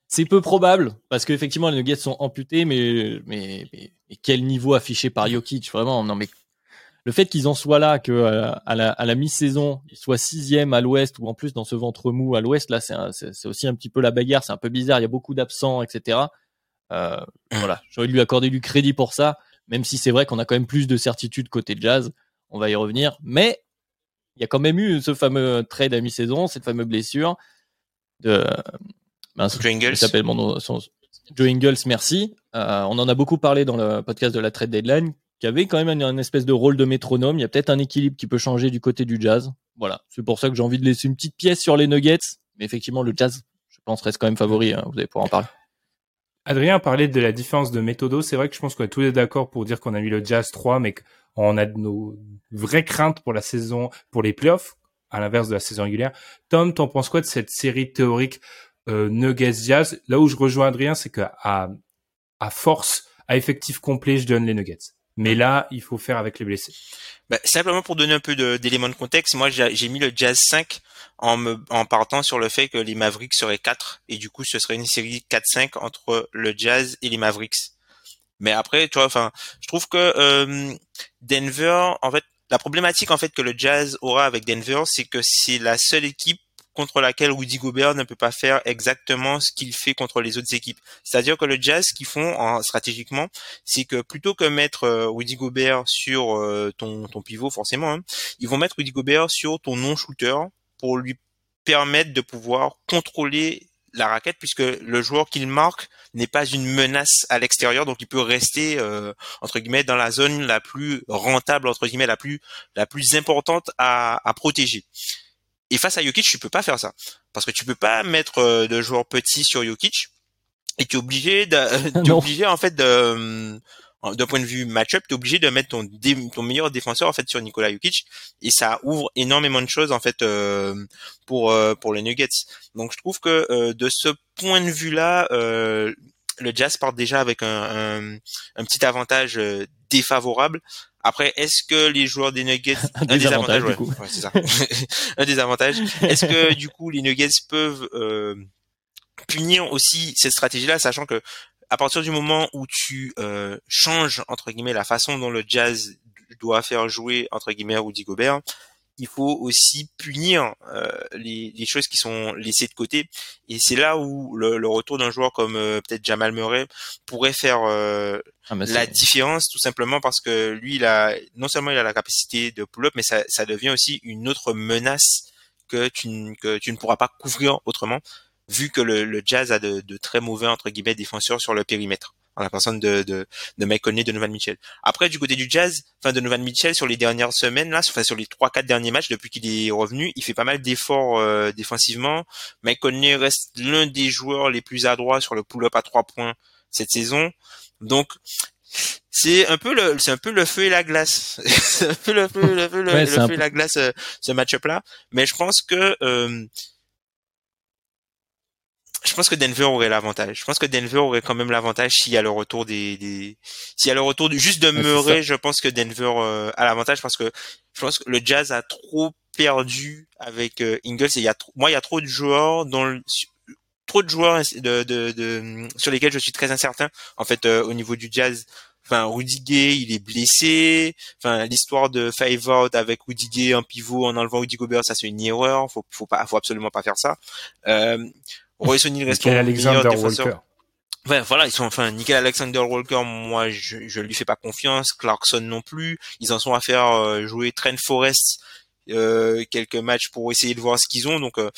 C'est peu probable, parce qu'effectivement, les Nuggets sont amputés, mais, mais, mais, quel niveau affiché par Jokic, vraiment, non mais le fait qu'ils en soient là, que euh, à la, à la mi-saison, ils soient sixième à l'ouest, ou en plus dans ce ventre mou à l'ouest, là, c'est aussi un petit peu la bagarre, c'est un peu bizarre, il y a beaucoup d'absents, etc. Euh, voilà, j'aurais lui accorder du crédit pour ça, même si c'est vrai qu'on a quand même plus de certitude côté jazz, on va y revenir, mais il y a quand même eu ce fameux trade à mi-saison, cette fameuse blessure de Joe Ingles. s'appelle mon son, Joe Ingles, merci. Euh, on en a beaucoup parlé dans le podcast de la trade deadline, qui avait quand même un, espèce de rôle de métronome. Il y a peut-être un équilibre qui peut changer du côté du Jazz. Voilà, c'est pour ça que j'ai envie de laisser une petite pièce sur les Nuggets, mais effectivement le Jazz, je pense, reste quand même favori. Hein. Vous allez pouvoir en parler. Adrien parlait de la différence de méthodo. C'est vrai que je pense qu'on est tous d'accord pour dire qu'on a mis le Jazz 3, mais on a nos vraies craintes pour la saison, pour les playoffs, à l'inverse de la saison régulière. Tom, t'en penses quoi de cette série théorique euh, Nuggets Jazz? Là où je rejoins Adrien, c'est qu'à à force, à effectif complet, je donne les Nuggets. Mais là, il faut faire avec les blessés. Bah, simplement pour donner un peu d'éléments de, contexte, moi j'ai mis le Jazz 5 en, me, en partant sur le fait que les Mavericks seraient 4 et du coup ce serait une série 4-5 entre le Jazz et les Mavericks. Mais après, tu vois, enfin, je trouve que euh, Denver, en fait, la problématique en fait que le Jazz aura avec Denver, c'est que c'est la seule équipe contre laquelle Rudy Gobert ne peut pas faire exactement ce qu'il fait contre les autres équipes. C'est-à-dire que le Jazz, ce qu'ils font en, stratégiquement, c'est que plutôt que mettre euh, Rudy Gobert sur euh, ton, ton pivot, forcément, hein, ils vont mettre Rudy Gobert sur ton non-shooter pour lui permettre de pouvoir contrôler la raquette puisque le joueur qu'il marque n'est pas une menace à l'extérieur donc il peut rester euh, entre guillemets dans la zone la plus rentable entre guillemets la plus la plus importante à, à protéger et face à Jokic tu peux pas faire ça parce que tu peux pas mettre euh, de joueurs petits sur Jokic et tu es obligé de, es obligé en fait de d'un point de vue match-up, tu es obligé de mettre ton, ton meilleur défenseur en fait sur Nikola Jokic et ça ouvre énormément de choses en fait euh, pour euh, pour les Nuggets. Donc je trouve que euh, de ce point de vue-là, le Jazz part déjà avec un, un, petit avantage défavorable. Après, est-ce que les joueurs des Nuggets un, un désavantage, ouais, c'est ça, un désavantage. Est-ce que du coup les Nuggets peuvent punir aussi cette stratégie-là, sachant que à partir du moment où tu euh, changes entre guillemets la façon dont le jazz doit faire jouer entre guillemets Rudy Gobert, il faut aussi punir euh, les, les, choses qui sont laissées de côté. Et c'est là où le, retour d'un joueur comme euh, peut-être Jamal Murray pourrait faire euh, ah, la différence, tout simplement parce que lui, il a non seulement il a la capacité de pull-up, mais ça, ça devient aussi une autre menace que tu, que tu ne pourras pas couvrir autrement vu que le, le Jazz a de, de, très mauvais entre guillemets défenseurs sur le périmètre en la personne de de, de Mike Conley, de Novan Mitchell. Après du côté du Jazz, enfin de Novan Mitchell sur les dernières semaines là, enfin sur les trois quatre derniers matchs depuis qu'il est revenu, il fait pas mal d'efforts euh, défensivement. Mike Conley reste l'un des joueurs les plus adroits sur le pull-up à trois points cette saison. Donc c'est un peu le c'est un peu le feu et la glace c'est un peu le feu le feu, le, feu et la glace euh, ce match-up là mais je pense que euh, je pense que Denver aurait l'avantage. Je pense que Denver aurait quand même l'avantage s'il y a le retour des, des... s'il y a le retour du... juste de Murray, je pense que Denver euh, a l'avantage parce que je pense que le Jazz a trop perdu avec euh, Ingles et il y a moi il y a trop de joueurs dont trop de joueurs de, de, de, sur lesquels je suis très incertain en fait euh, au niveau du Jazz enfin Rudy Gay, il est blessé. Enfin l'histoire de five out avec Rudy Gay en pivot en enlevant Rudy Gobert, ça c'est une erreur. Faut faut pas, faut absolument pas faire ça. Euh, Royce O'Neal reste Alexander Walker. Ouais, voilà, ils sont enfin Nickel Alexander Walker, moi je je lui fais pas confiance, Clarkson non plus. Ils en sont à faire euh, jouer Trent Forest euh, quelques matchs pour essayer de voir ce qu'ils ont. Donc euh,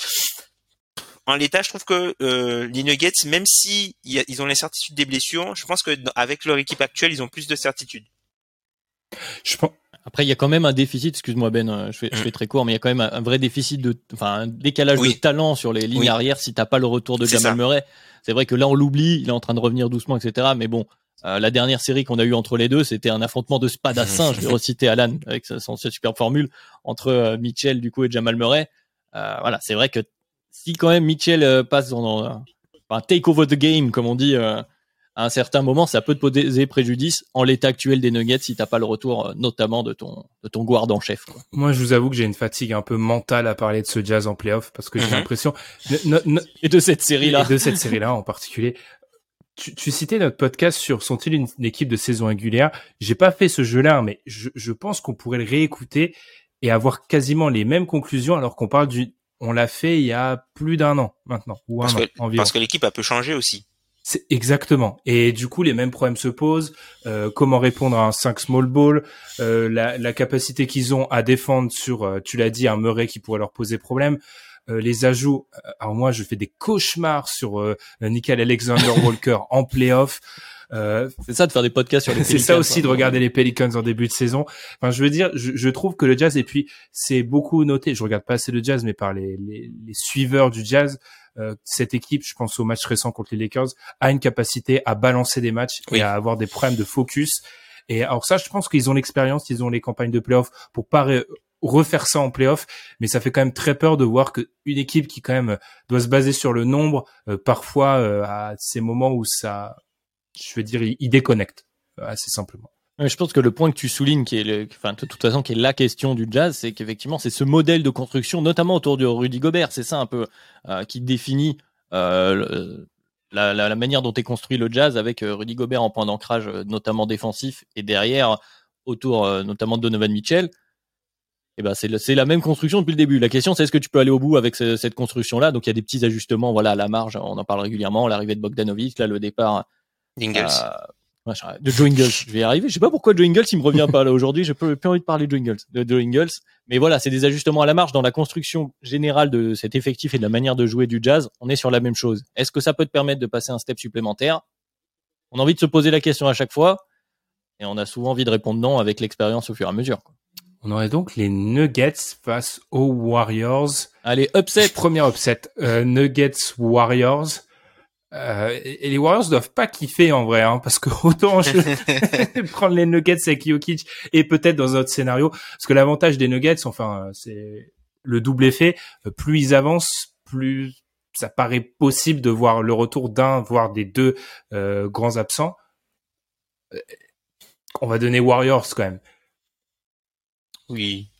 en l'état, je trouve que euh, les Nuggets, même si ils ont l'incertitude des blessures, je pense que avec leur équipe actuelle, ils ont plus de certitude. Je pense. Après, il y a quand même un déficit. Excuse-moi Ben, je fais, je fais, très court, mais il y a quand même un, vrai déficit de, enfin, un décalage de talent sur les lignes arrière si t'as pas le retour de Jamal Murray. C'est vrai que là, on l'oublie, il est en train de revenir doucement, etc. Mais bon, euh, la dernière série qu'on a eue entre les deux, c'était un affrontement de spadassin. je vais reciter Alan avec son superbe formule entre euh, Mitchell du coup et Jamal Murray. Euh, voilà, c'est vrai que si quand même Mitchell passe dans, un take over the game, comme on dit, à un certain moment, ça peut te poser préjudice en l'état actuel des Nuggets si t'as pas le retour, notamment de ton de ton guard en chef. Quoi. Moi, je vous avoue que j'ai une fatigue un peu mentale à parler de ce Jazz en playoff parce que j'ai mhm. l'impression et de cette série là, de cette série là en particulier tu, tu, citais notre podcast sur sont-ils une, équipe de saison régulière? J'ai pas fait ce jeu-là, mais je, je pense qu'on pourrait le réécouter et avoir quasiment les mêmes conclusions alors qu'on parle du. On l'a fait il y a plus d'un an maintenant ou parce un que, an Parce que l'équipe a peu changé aussi. C'est exactement. Et du coup, les mêmes problèmes se posent. Euh, comment répondre à un 5 small ball euh, la, la, capacité qu'ils ont à défendre sur, euh, tu l'as dit, un Murray qui pourrait leur poser problème. Euh, les ajouts. Euh, alors moi, je fais des cauchemars sur euh, Nickel Alexander Walker en playoff. Euh, c'est ça de faire des podcasts sur les C'est ça aussi de regarder les Pelicans en début de saison. Enfin, je veux dire, je, je trouve que le jazz, et puis c'est beaucoup noté, je regarde pas assez le jazz, mais par les, les, les suiveurs du jazz, cette équipe, je pense au match récent contre les Lakers, a une capacité à balancer des matchs et à avoir des problèmes de focus. Et alors ça, je pense qu'ils ont l'expérience, ils ont les campagnes de playoff pour pas refaire ça en playoff, mais ça fait quand même très peur de voir que une équipe qui quand même doit se baser sur le nombre, euh, parfois euh, à ces moments où ça, je veux dire, il, déconnecte euh, assez simplement. Je pense que le point que tu soulignes, qui est, le, enfin, de toute façon, qui est la question du jazz, c'est qu'effectivement, c'est ce modèle de construction, notamment autour de Rudy Gobert, c'est ça un peu qui définit euh, la, la, la, manière dont est construit le jazz avec Rudy Gobert en point d'ancrage, notamment défensif, et derrière autour notamment de Donovan Mitchell eh ben c'est la même construction depuis le début. La question c'est est-ce que tu peux aller au bout avec cette construction là Donc il y a des petits ajustements voilà à la marge, on en parle régulièrement, l'arrivée de Bogdanovic, là le départ Dingles. De Joe Ingles, je vais y arriver. Je sais pas pourquoi Joe Ingles il me revient pas là aujourd'hui, j'ai plus, plus envie de parler de Joe Ingles, de Joe Ingles. Mais voilà, c'est des ajustements à la marge dans la construction générale de cet effectif et de la manière de jouer du jazz, on est sur la même chose. Est-ce que ça peut te permettre de passer un step supplémentaire? On a envie de se poser la question à chaque fois et on a souvent envie de répondre non avec l'expérience au fur et à mesure. Quoi. On aurait donc les Nuggets face aux Warriors. Allez, upset. Premier upset. Euh, Nuggets Warriors. Euh, et les Warriors doivent pas kiffer en vrai, hein, parce que autant je prendre les Nuggets avec Jokic et peut-être dans un autre scénario, parce que l'avantage des Nuggets, enfin, c'est le double effet. Plus ils avancent, plus ça paraît possible de voir le retour d'un, voire des deux euh, grands absents. Euh, on va donner Warriors quand même. Oui.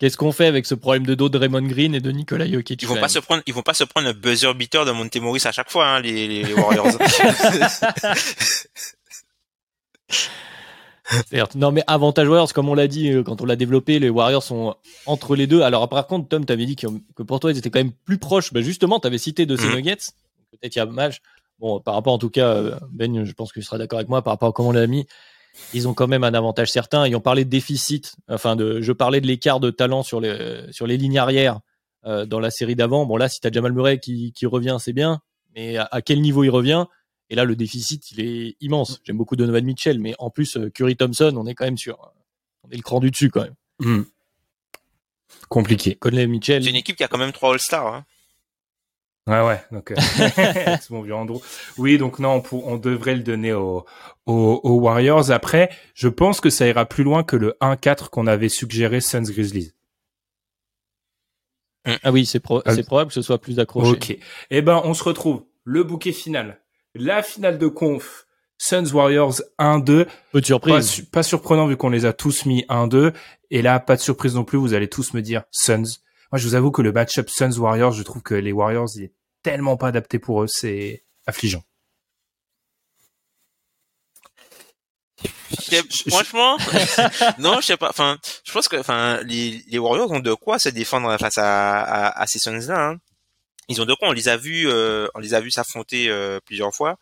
Qu'est-ce qu'on fait avec ce problème de dos de Raymond Green et de Nikola Jokic Ils vont pas se prendre, ils vont pas se prendre un buzzer beater de Montemoris à chaque fois, hein, les, les, Warriors. non mais avantage Warriors, comme on l'a dit euh, quand on l'a développé, les Warriors sont entre les deux. Alors par contre, Tom, t'avais dit que, pour toi ils étaient quand même plus proches. Ben justement, t'avais cité de ces mm. Nuggets. Peut-être il y a match. Bon, par rapport en tout cas, euh, Ben, je pense que tu seras d'accord avec moi par rapport à comment on l'a mis ils ont quand même un avantage certain. Ils ont parlé de déficit, enfin de, je parlais de l'écart de talent sur les sur les lignes arrière euh, dans la série d'avant. Bon là, si t'as Jamal Murray qui, qui revient, c'est bien, mais à, quel niveau il revient? Et là, le déficit, il est immense. J'aime beaucoup Donovan Mitchell, mais en plus euh, Curry Thompson, on est quand même sur, on est le cran du dessus quand même. Hmm. Compliqué. Conley Mitchell. C'est une équipe qui a quand même trois All-Stars. Hein. Ouais, ouais. Donc, euh, c'est mon vieux Andrew. Oui, donc non, on, on devrait le donner aux, aux, Warriors. Après, je pense que ça ira plus loin que le 1-4 qu'on avait suggéré Suns Grizzlies. Mm. Ah oui, c'est pro euh, probable que ce soit plus accroché. Ok. Eh ben, on se retrouve. Le bouquet final. La finale de conf. Suns Warriors 1-2. Peu de surprise. Pas, pas surprenant vu qu'on les a tous mis 1-2. Et là, pas de surprise non plus. Vous allez tous me dire Suns. Moi, je vous avoue que le match-up Suns-Warriors, je trouve que les Warriors, il est tellement pas adapté pour eux, c'est affligeant. franchement, non, je sais pas. Enfin, je pense que, enfin, les, les Warriors ont de quoi se défendre face à, à, à ces Suns-là. Hein. Ils ont de quoi. On les a vus, euh, on les a vus s'affronter euh, plusieurs fois.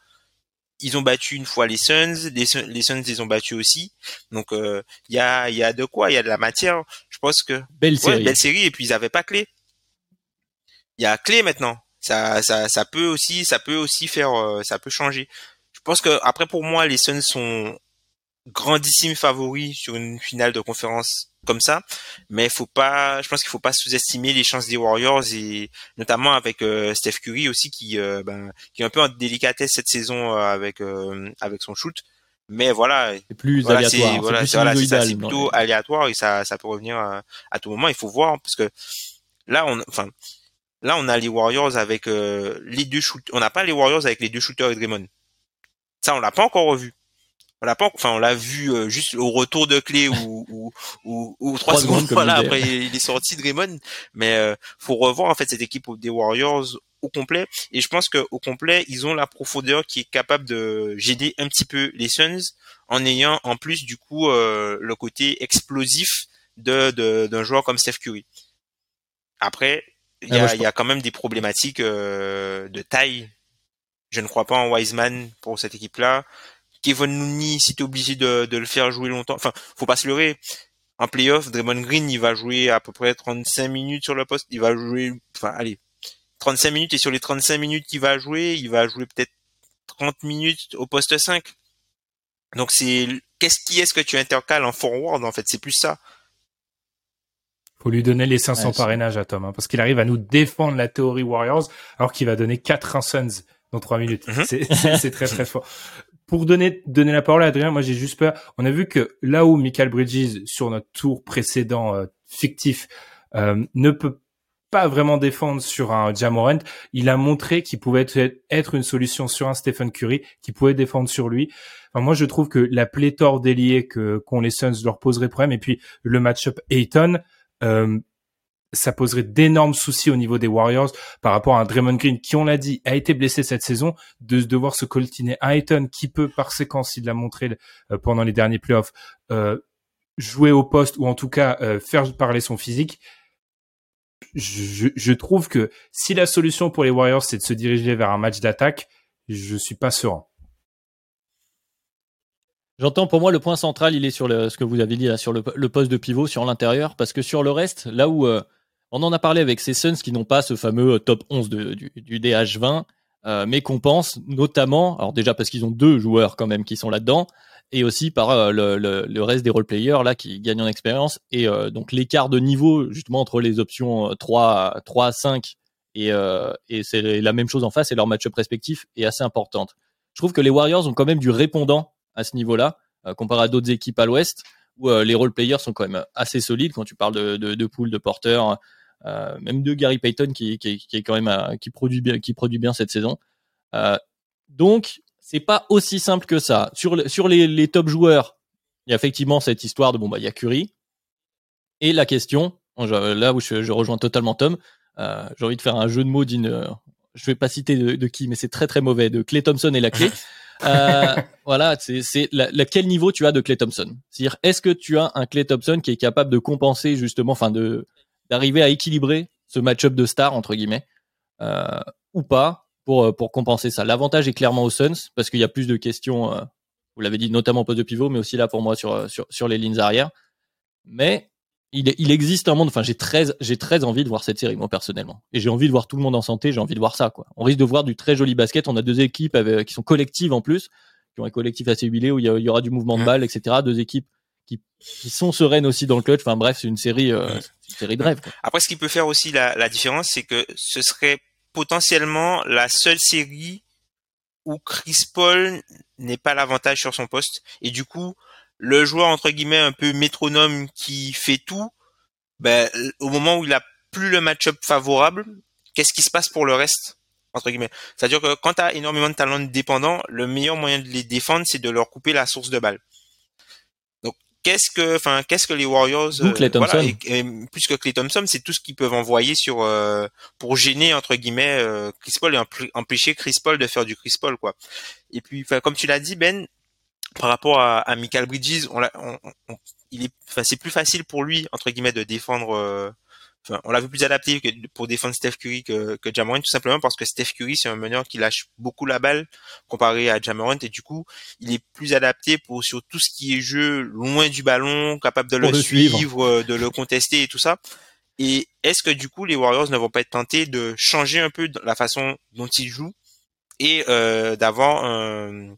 Ils ont battu une fois les Suns, les, les Suns les ont battus aussi. Donc il y a, il y a de quoi. Il y a de la matière. Je pense que belle série, belle série. Et puis ils avaient pas clé. Il y a clé maintenant. Ça, ça, ça peut aussi, ça peut aussi faire, ça peut changer. Je pense que après pour moi les Suns sont grandissime favori sur une finale de conférence comme ça, mais faut pas, je pense qu'il faut pas sous-estimer les chances des Warriors et notamment avec euh, Steph Curry aussi qui, euh, ben, qui est un peu en délicatesse cette saison euh, avec avec son shoot. Mais voilà, c'est plus aléatoire. Voilà, c'est plutôt aléatoire et ça, ça peut revenir à, tout moment. Il faut voir parce que là, on, enfin, là, on a les Warriors avec les deux shooters. On n'a pas les Warriors avec les deux shooters et Draymond. Ça, on l'a pas encore revu on l'a pas enfin on l'a vu euh, juste au retour de clé ou ou, ou, ou trois, secondes, voilà après il est sorti Draymond mais euh, faut revoir en fait cette équipe des Warriors au complet et je pense que au complet ils ont la profondeur qui est capable de gêner un petit peu les Suns en ayant en plus du coup euh, le côté explosif de d'un joueur comme Steph Curry après il y, a, il y a quand même des problématiques euh, de taille je ne crois pas en Wiseman pour cette équipe là Kevin Looney, si t'es obligé de, de, le faire jouer longtemps, enfin, faut pas se leurrer. En playoff, Draymond Green, il va jouer à peu près 35 minutes sur le poste. Il va jouer, enfin, allez, 35 minutes et sur les 35 minutes qu'il va jouer, il va jouer peut-être 30 minutes au poste 5. Donc c'est, qu'est-ce qui est-ce que tu intercales en forward, en fait? C'est plus ça. Faut lui donner les 500 parrainages à Tom, hein, parce qu'il arrive à nous défendre la théorie Warriors, alors qu'il va donner 4 Suns dans 3 minutes. Mhm. C'est très très fort pour donner donner la parole à Adrien, moi j'ai juste peur. On a vu que là où Michael Bridges sur notre tour précédent euh, fictif euh, ne peut pas vraiment défendre sur un Jamorant, il a montré qu'il pouvait être, une solution sur un Stephen Curry, qui pouvait défendre sur lui. Moi je trouve que la pléthore d'ailiers que qu'ont les Suns leur poserait problème et puis le match-up Ayton euh, ça poserait d'énormes soucis au niveau des Warriors par rapport à un Draymond Green qui, on l'a dit, a été blessé cette saison, de devoir se coltiner à Ayton qui peut, par séquence, il l'a montré euh, pendant les derniers playoffs, euh, jouer au poste ou en tout cas euh, faire parler son physique. Je, trouve que si la solution pour les Warriors c'est de se diriger vers un match d'attaque, je suis pas serein. J'entends pour moi le point central, il est sur ce que vous avez dit là, sur le, poste de pivot, sur l'intérieur, parce que sur le reste, là où on en a parlé avec ces Suns qui n'ont pas ce fameux euh, top 11 du, DH20, euh, mais qu'on pense notamment, alors déjà parce qu'ils ont deux joueurs quand même qui sont là-dedans, et aussi par euh, le, reste des role-players là qui gagnent en expérience, et donc l'écart de niveau justement entre les options 3, 3 à 5 et, et c'est la même chose en face et leur match-up respectif est assez importante. Je trouve que les Warriors ont quand même du répondant à ce niveau-là, comparé à d'autres équipes à l'ouest, où les role-players sont quand même assez solides quand tu parles de, de, de pool, de porter, euh, même de Gary Payton qui, qui, qui, est quand même euh, qui produit bien, qui produit bien cette saison. Euh, donc c'est pas aussi simple que ça. Sur, sur les, les top joueurs, il y a effectivement cette histoire de bon bah il y a Curry. Et la question, là où je, je rejoins totalement Tom, euh, j'ai envie de faire un jeu de mots d'une, je vais pas citer de, de qui, mais c'est très très mauvais, de Clay Thompson et la clé. euh, voilà, c'est la, la, quel niveau tu as de Clay Thompson? C'est-à-dire, est-ce que tu as un Clay Thompson qui est capable de compenser justement, enfin de d'arriver à équilibrer ce match-up de stars entre guillemets euh, ou pas? Pour euh, pour compenser ça. L'avantage est clairement aux Suns parce qu'il y a plus de questions. Euh, vous l'avez dit notamment au poste de pivot, mais aussi là pour moi sur euh, sur sur les lignes arrière. Mais il, il existe un monde. Enfin, j'ai très j'ai très envie de voir cette série moi personnellement, et j'ai envie de voir tout le monde en santé. J'ai envie de voir ça quoi. On risque de voir du très joli basket. On a deux équipes avec, qui sont collectives en plus, qui ont un collectif assez huilé où il y, il y aura du mouvement de balle, etc. Deux équipes qui, qui sont sereines aussi dans le clutch. Enfin bref, c'est une série, euh, une série de rêve. Quoi. Après, ce qui peut faire aussi la, la différence, c'est que ce serait potentiellement la seule série où Chris Paul n'est pas l'avantage sur son poste. Et du coup le joueur entre guillemets un peu métronome qui fait tout, ben, au moment où il a plus le match-up favorable, qu'est-ce qui se passe pour le reste entre guillemets? C'est-à-dire que quand tu as énormément de talents dépendants, le meilleur moyen de les défendre, c'est de leur couper la source de balle qu'est-ce que, enfin, qu'est-ce que les Warriors, euh, voilà, et, plus que Clay Thompson, c'est tout ce qu'ils peuvent envoyer sur euh, pour gêner entre guillemets euh, Chris Paul et empêcher Chris Paul de faire du Chris Paul, quoi. Et puis, comme tu l'as dit, Ben, par rapport à, à Michael Bridges, on, on, on- il est, enfin, c'est plus facile pour lui entre guillemets de défendre. Enfin, on l'a vu plus adapté que pour défendre Steph Curry que, que Jamorant, tout simplement parce que Steph Curry c'est un meneur qui lâche beaucoup la balle comparé à Jamorant et du coup il est plus adapté pour sur tout ce qui est jeu loin du ballon, capable de le, le suivre. suivre, euh, de le contester et tout ça. Et est-ce que du coup les Warriors ne vont pas être tentés de changer un peu la façon dont ils jouent et euh, d'avoir un,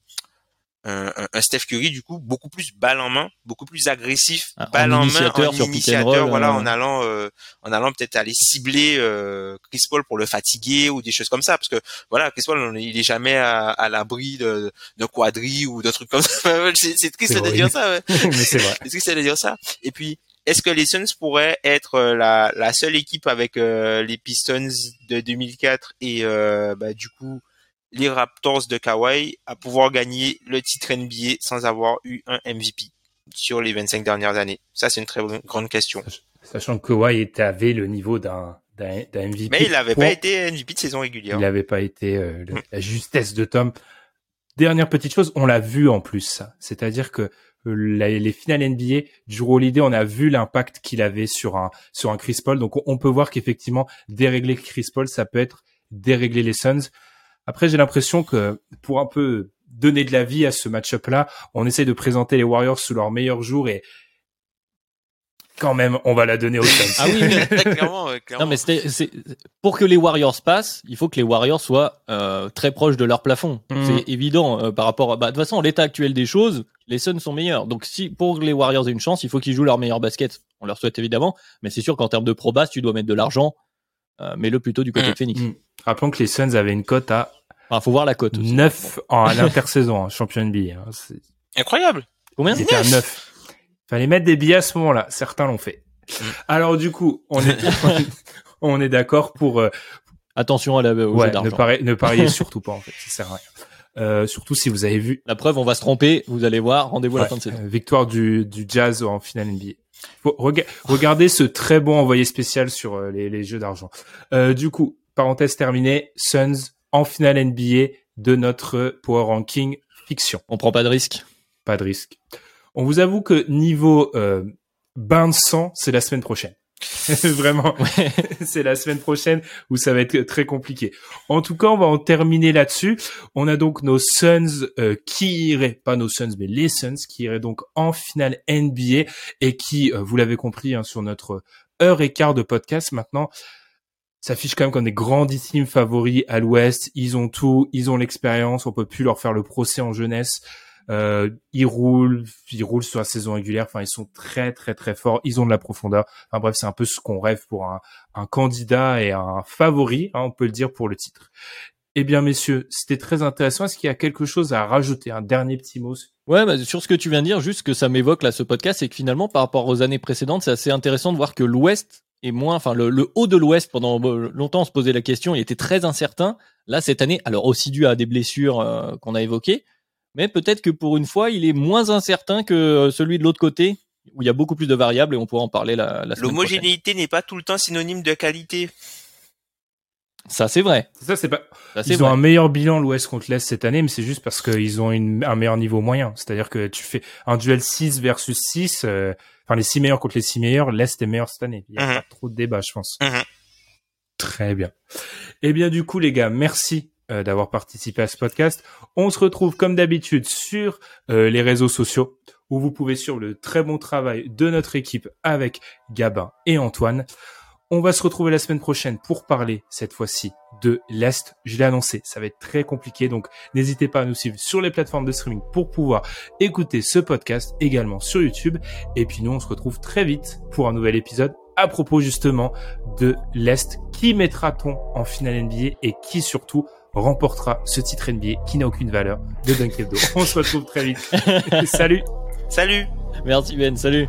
un, un- Steph Curry du coup beaucoup plus balle en main, beaucoup plus agressif, Ah, en balle en main, en initiateur, roll, voilà, euh. en allant euh, en allant peut-être aller cibler euh, Chris Paul pour le fatiguer ou des choses comme ça, parce que voilà, Chris Paul il est jamais à, à l'abri de, de quadri ou de trucs comme ça. c'est triste C'est de dire ça. ouais. Mais c'est vrai. C'est de dire ça Et puis, est-ce que les Suns pourraient être euh, la, la seule équipe avec euh, les Pistons de 2004 et euh, bah, du coup les Raptors de Kawhi à pouvoir gagner le titre NBA sans avoir eu un MVP sur les 25 dernières années Ça, c'est une très bonne- grande question. Sachant que Kawhi avait le niveau d'un MVP. Mais il n'avait Pour- pas été MVP de saison régulière. Il n'avait pas été euh, le- la justesse de Tom. Dernière petite chose, on l'a vu en plus. C'est-à-dire que euh, la- les finales NBA, Drew Holiday, on a vu l'impact qu'il avait sur un sur un Chris Paul. Donc on, on peut voir qu'effectivement dérégler Chris Paul, ça peut être dérégler les Suns. Après, j'ai l'impression que pour un peu donner de la vie à ce match-up-là, on essaie de présenter les Warriors sous leur meilleur jour et quand même, on va la donner aux Suns. Ah oui, mais- clairement, ouais, clairement. Non, mais c'était, c'est, pour que les Warriors passent, il faut que les Warriors soient euh, très proches de leur plafond. Mhm. C'est évident euh, par rapport à. Bah, de toute façon, l'état actuel des choses, les Suns sont meilleurs. Donc, si pour que les Warriors aient une chance, il faut qu'ils jouent leur meilleur basket. On leur souhaite évidemment, mais c'est sûr qu'en termes de pro base, tu dois mettre de l'argent. Euh, mets-le plutôt du côté de Phoenix. Mm. Rappelons que les Suns avaient une cote à Enfin, faut voir la cote. aussi. 9 en à l'intersaison, hein, champion NBA. hein. Incroyable. Combien Ils étaient à 9. Fallait mettre des billets à ce moment-là. Certains l'ont fait. Alors du coup, on est, on est d'accord pour euh, Attention à la, au jeu ouais, ne, d'argent. pari- ne pariez surtout pas en fait, ça sert à rien. Euh, surtout si vous avez vu La preuve, on va se tromper. Vous allez voir. Rendez-vous à la fin de saison. euh, victoire du, du Jazz en finale NBA. Rega- regardez ce très bon envoyé spécial sur euh, les, les jeux d'argent. Euh, du coup, parenthèse terminée, Suns en finale NBA de notre Power Ranking fiction. On prend pas de risque. Pas de risque. On vous avoue que niveau euh, bain de sang, c'est la semaine prochaine. Vraiment, c'est la semaine prochaine où ça va être très compliqué. En tout cas, on va en terminer là-dessus. On a donc nos Suns euh, qui iraient, pas nos Suns, mais les Suns qui iraient donc en finale NBA et qui, euh, vous l'avez compris, hein, sur notre heure et quart de podcast maintenant, s'affichent quand même comme des grandissimes favoris à l'Ouest. Ils ont tout, ils ont l'expérience. On peut plus leur faire le procès en jeunesse. Euh, ils roulent, ils roulent sur la saison régulière. Enfin, ils sont très, très, très forts. Ils ont de la profondeur. Enfin bref, c'est un peu ce qu'on rêve pour un, un candidat et un favori, hein, on peut le dire pour le titre. Eh bien, messieurs, c'était très intéressant. Est-ce qu'il y a quelque chose à rajouter, un dernier petit mot? Ouais, bah, sur ce que tu viens de dire, juste que ça m'évoque là ce podcast, c'est que finalement par rapport aux années précédentes, c'est assez intéressant de voir que l'Ouest est moins, enfin le, le haut de l'Ouest pendant euh, longtemps on se posait la question, il était très incertain. Là cette année, alors aussi dû à des blessures euh, qu'on a évoquées, mais peut-être que pour une fois il est moins incertain que euh, celui de l'autre côté où il y a beaucoup plus de variables et on pourra en parler la, la semaine prochaine. L'homogénéité n'est pas tout le temps synonyme de qualité. Ça c'est vrai. Ça, c'est pas. Ça c'est Ils ont vrai. un meilleur bilan l'Ouest contre l'Est cette année, mais c'est juste parce qu'ils ont une- un meilleur niveau moyen. C'est-à-dire que tu fais un duel 6 versus 6, euh, enfin les 6 meilleurs contre les 6 meilleurs, l'Est est meilleur cette année. Il y a Mhm. pas trop de débat, je pense. Mhm. Très bien. Eh bien, du coup, les gars, merci euh, d'avoir participé à ce podcast. On se retrouve comme d'habitude sur euh, les réseaux sociaux où vous pouvez suivre le très bon travail de notre équipe avec Gabin et Antoine. On va se retrouver la semaine prochaine pour parler cette fois-ci de l'Est. Je l'ai annoncé, ça va être très compliqué, donc n'hésitez pas à nous suivre sur les plateformes de streaming pour pouvoir écouter ce podcast également sur YouTube. Et puis nous, on se retrouve très vite pour un nouvel épisode à propos justement de l'Est. Qui mettra-t-on en finale NBA et qui surtout remportera ce titre NBA qui n'a aucune valeur de Dunkevdo. On se retrouve très vite. Salut Salut Merci Ben, salut.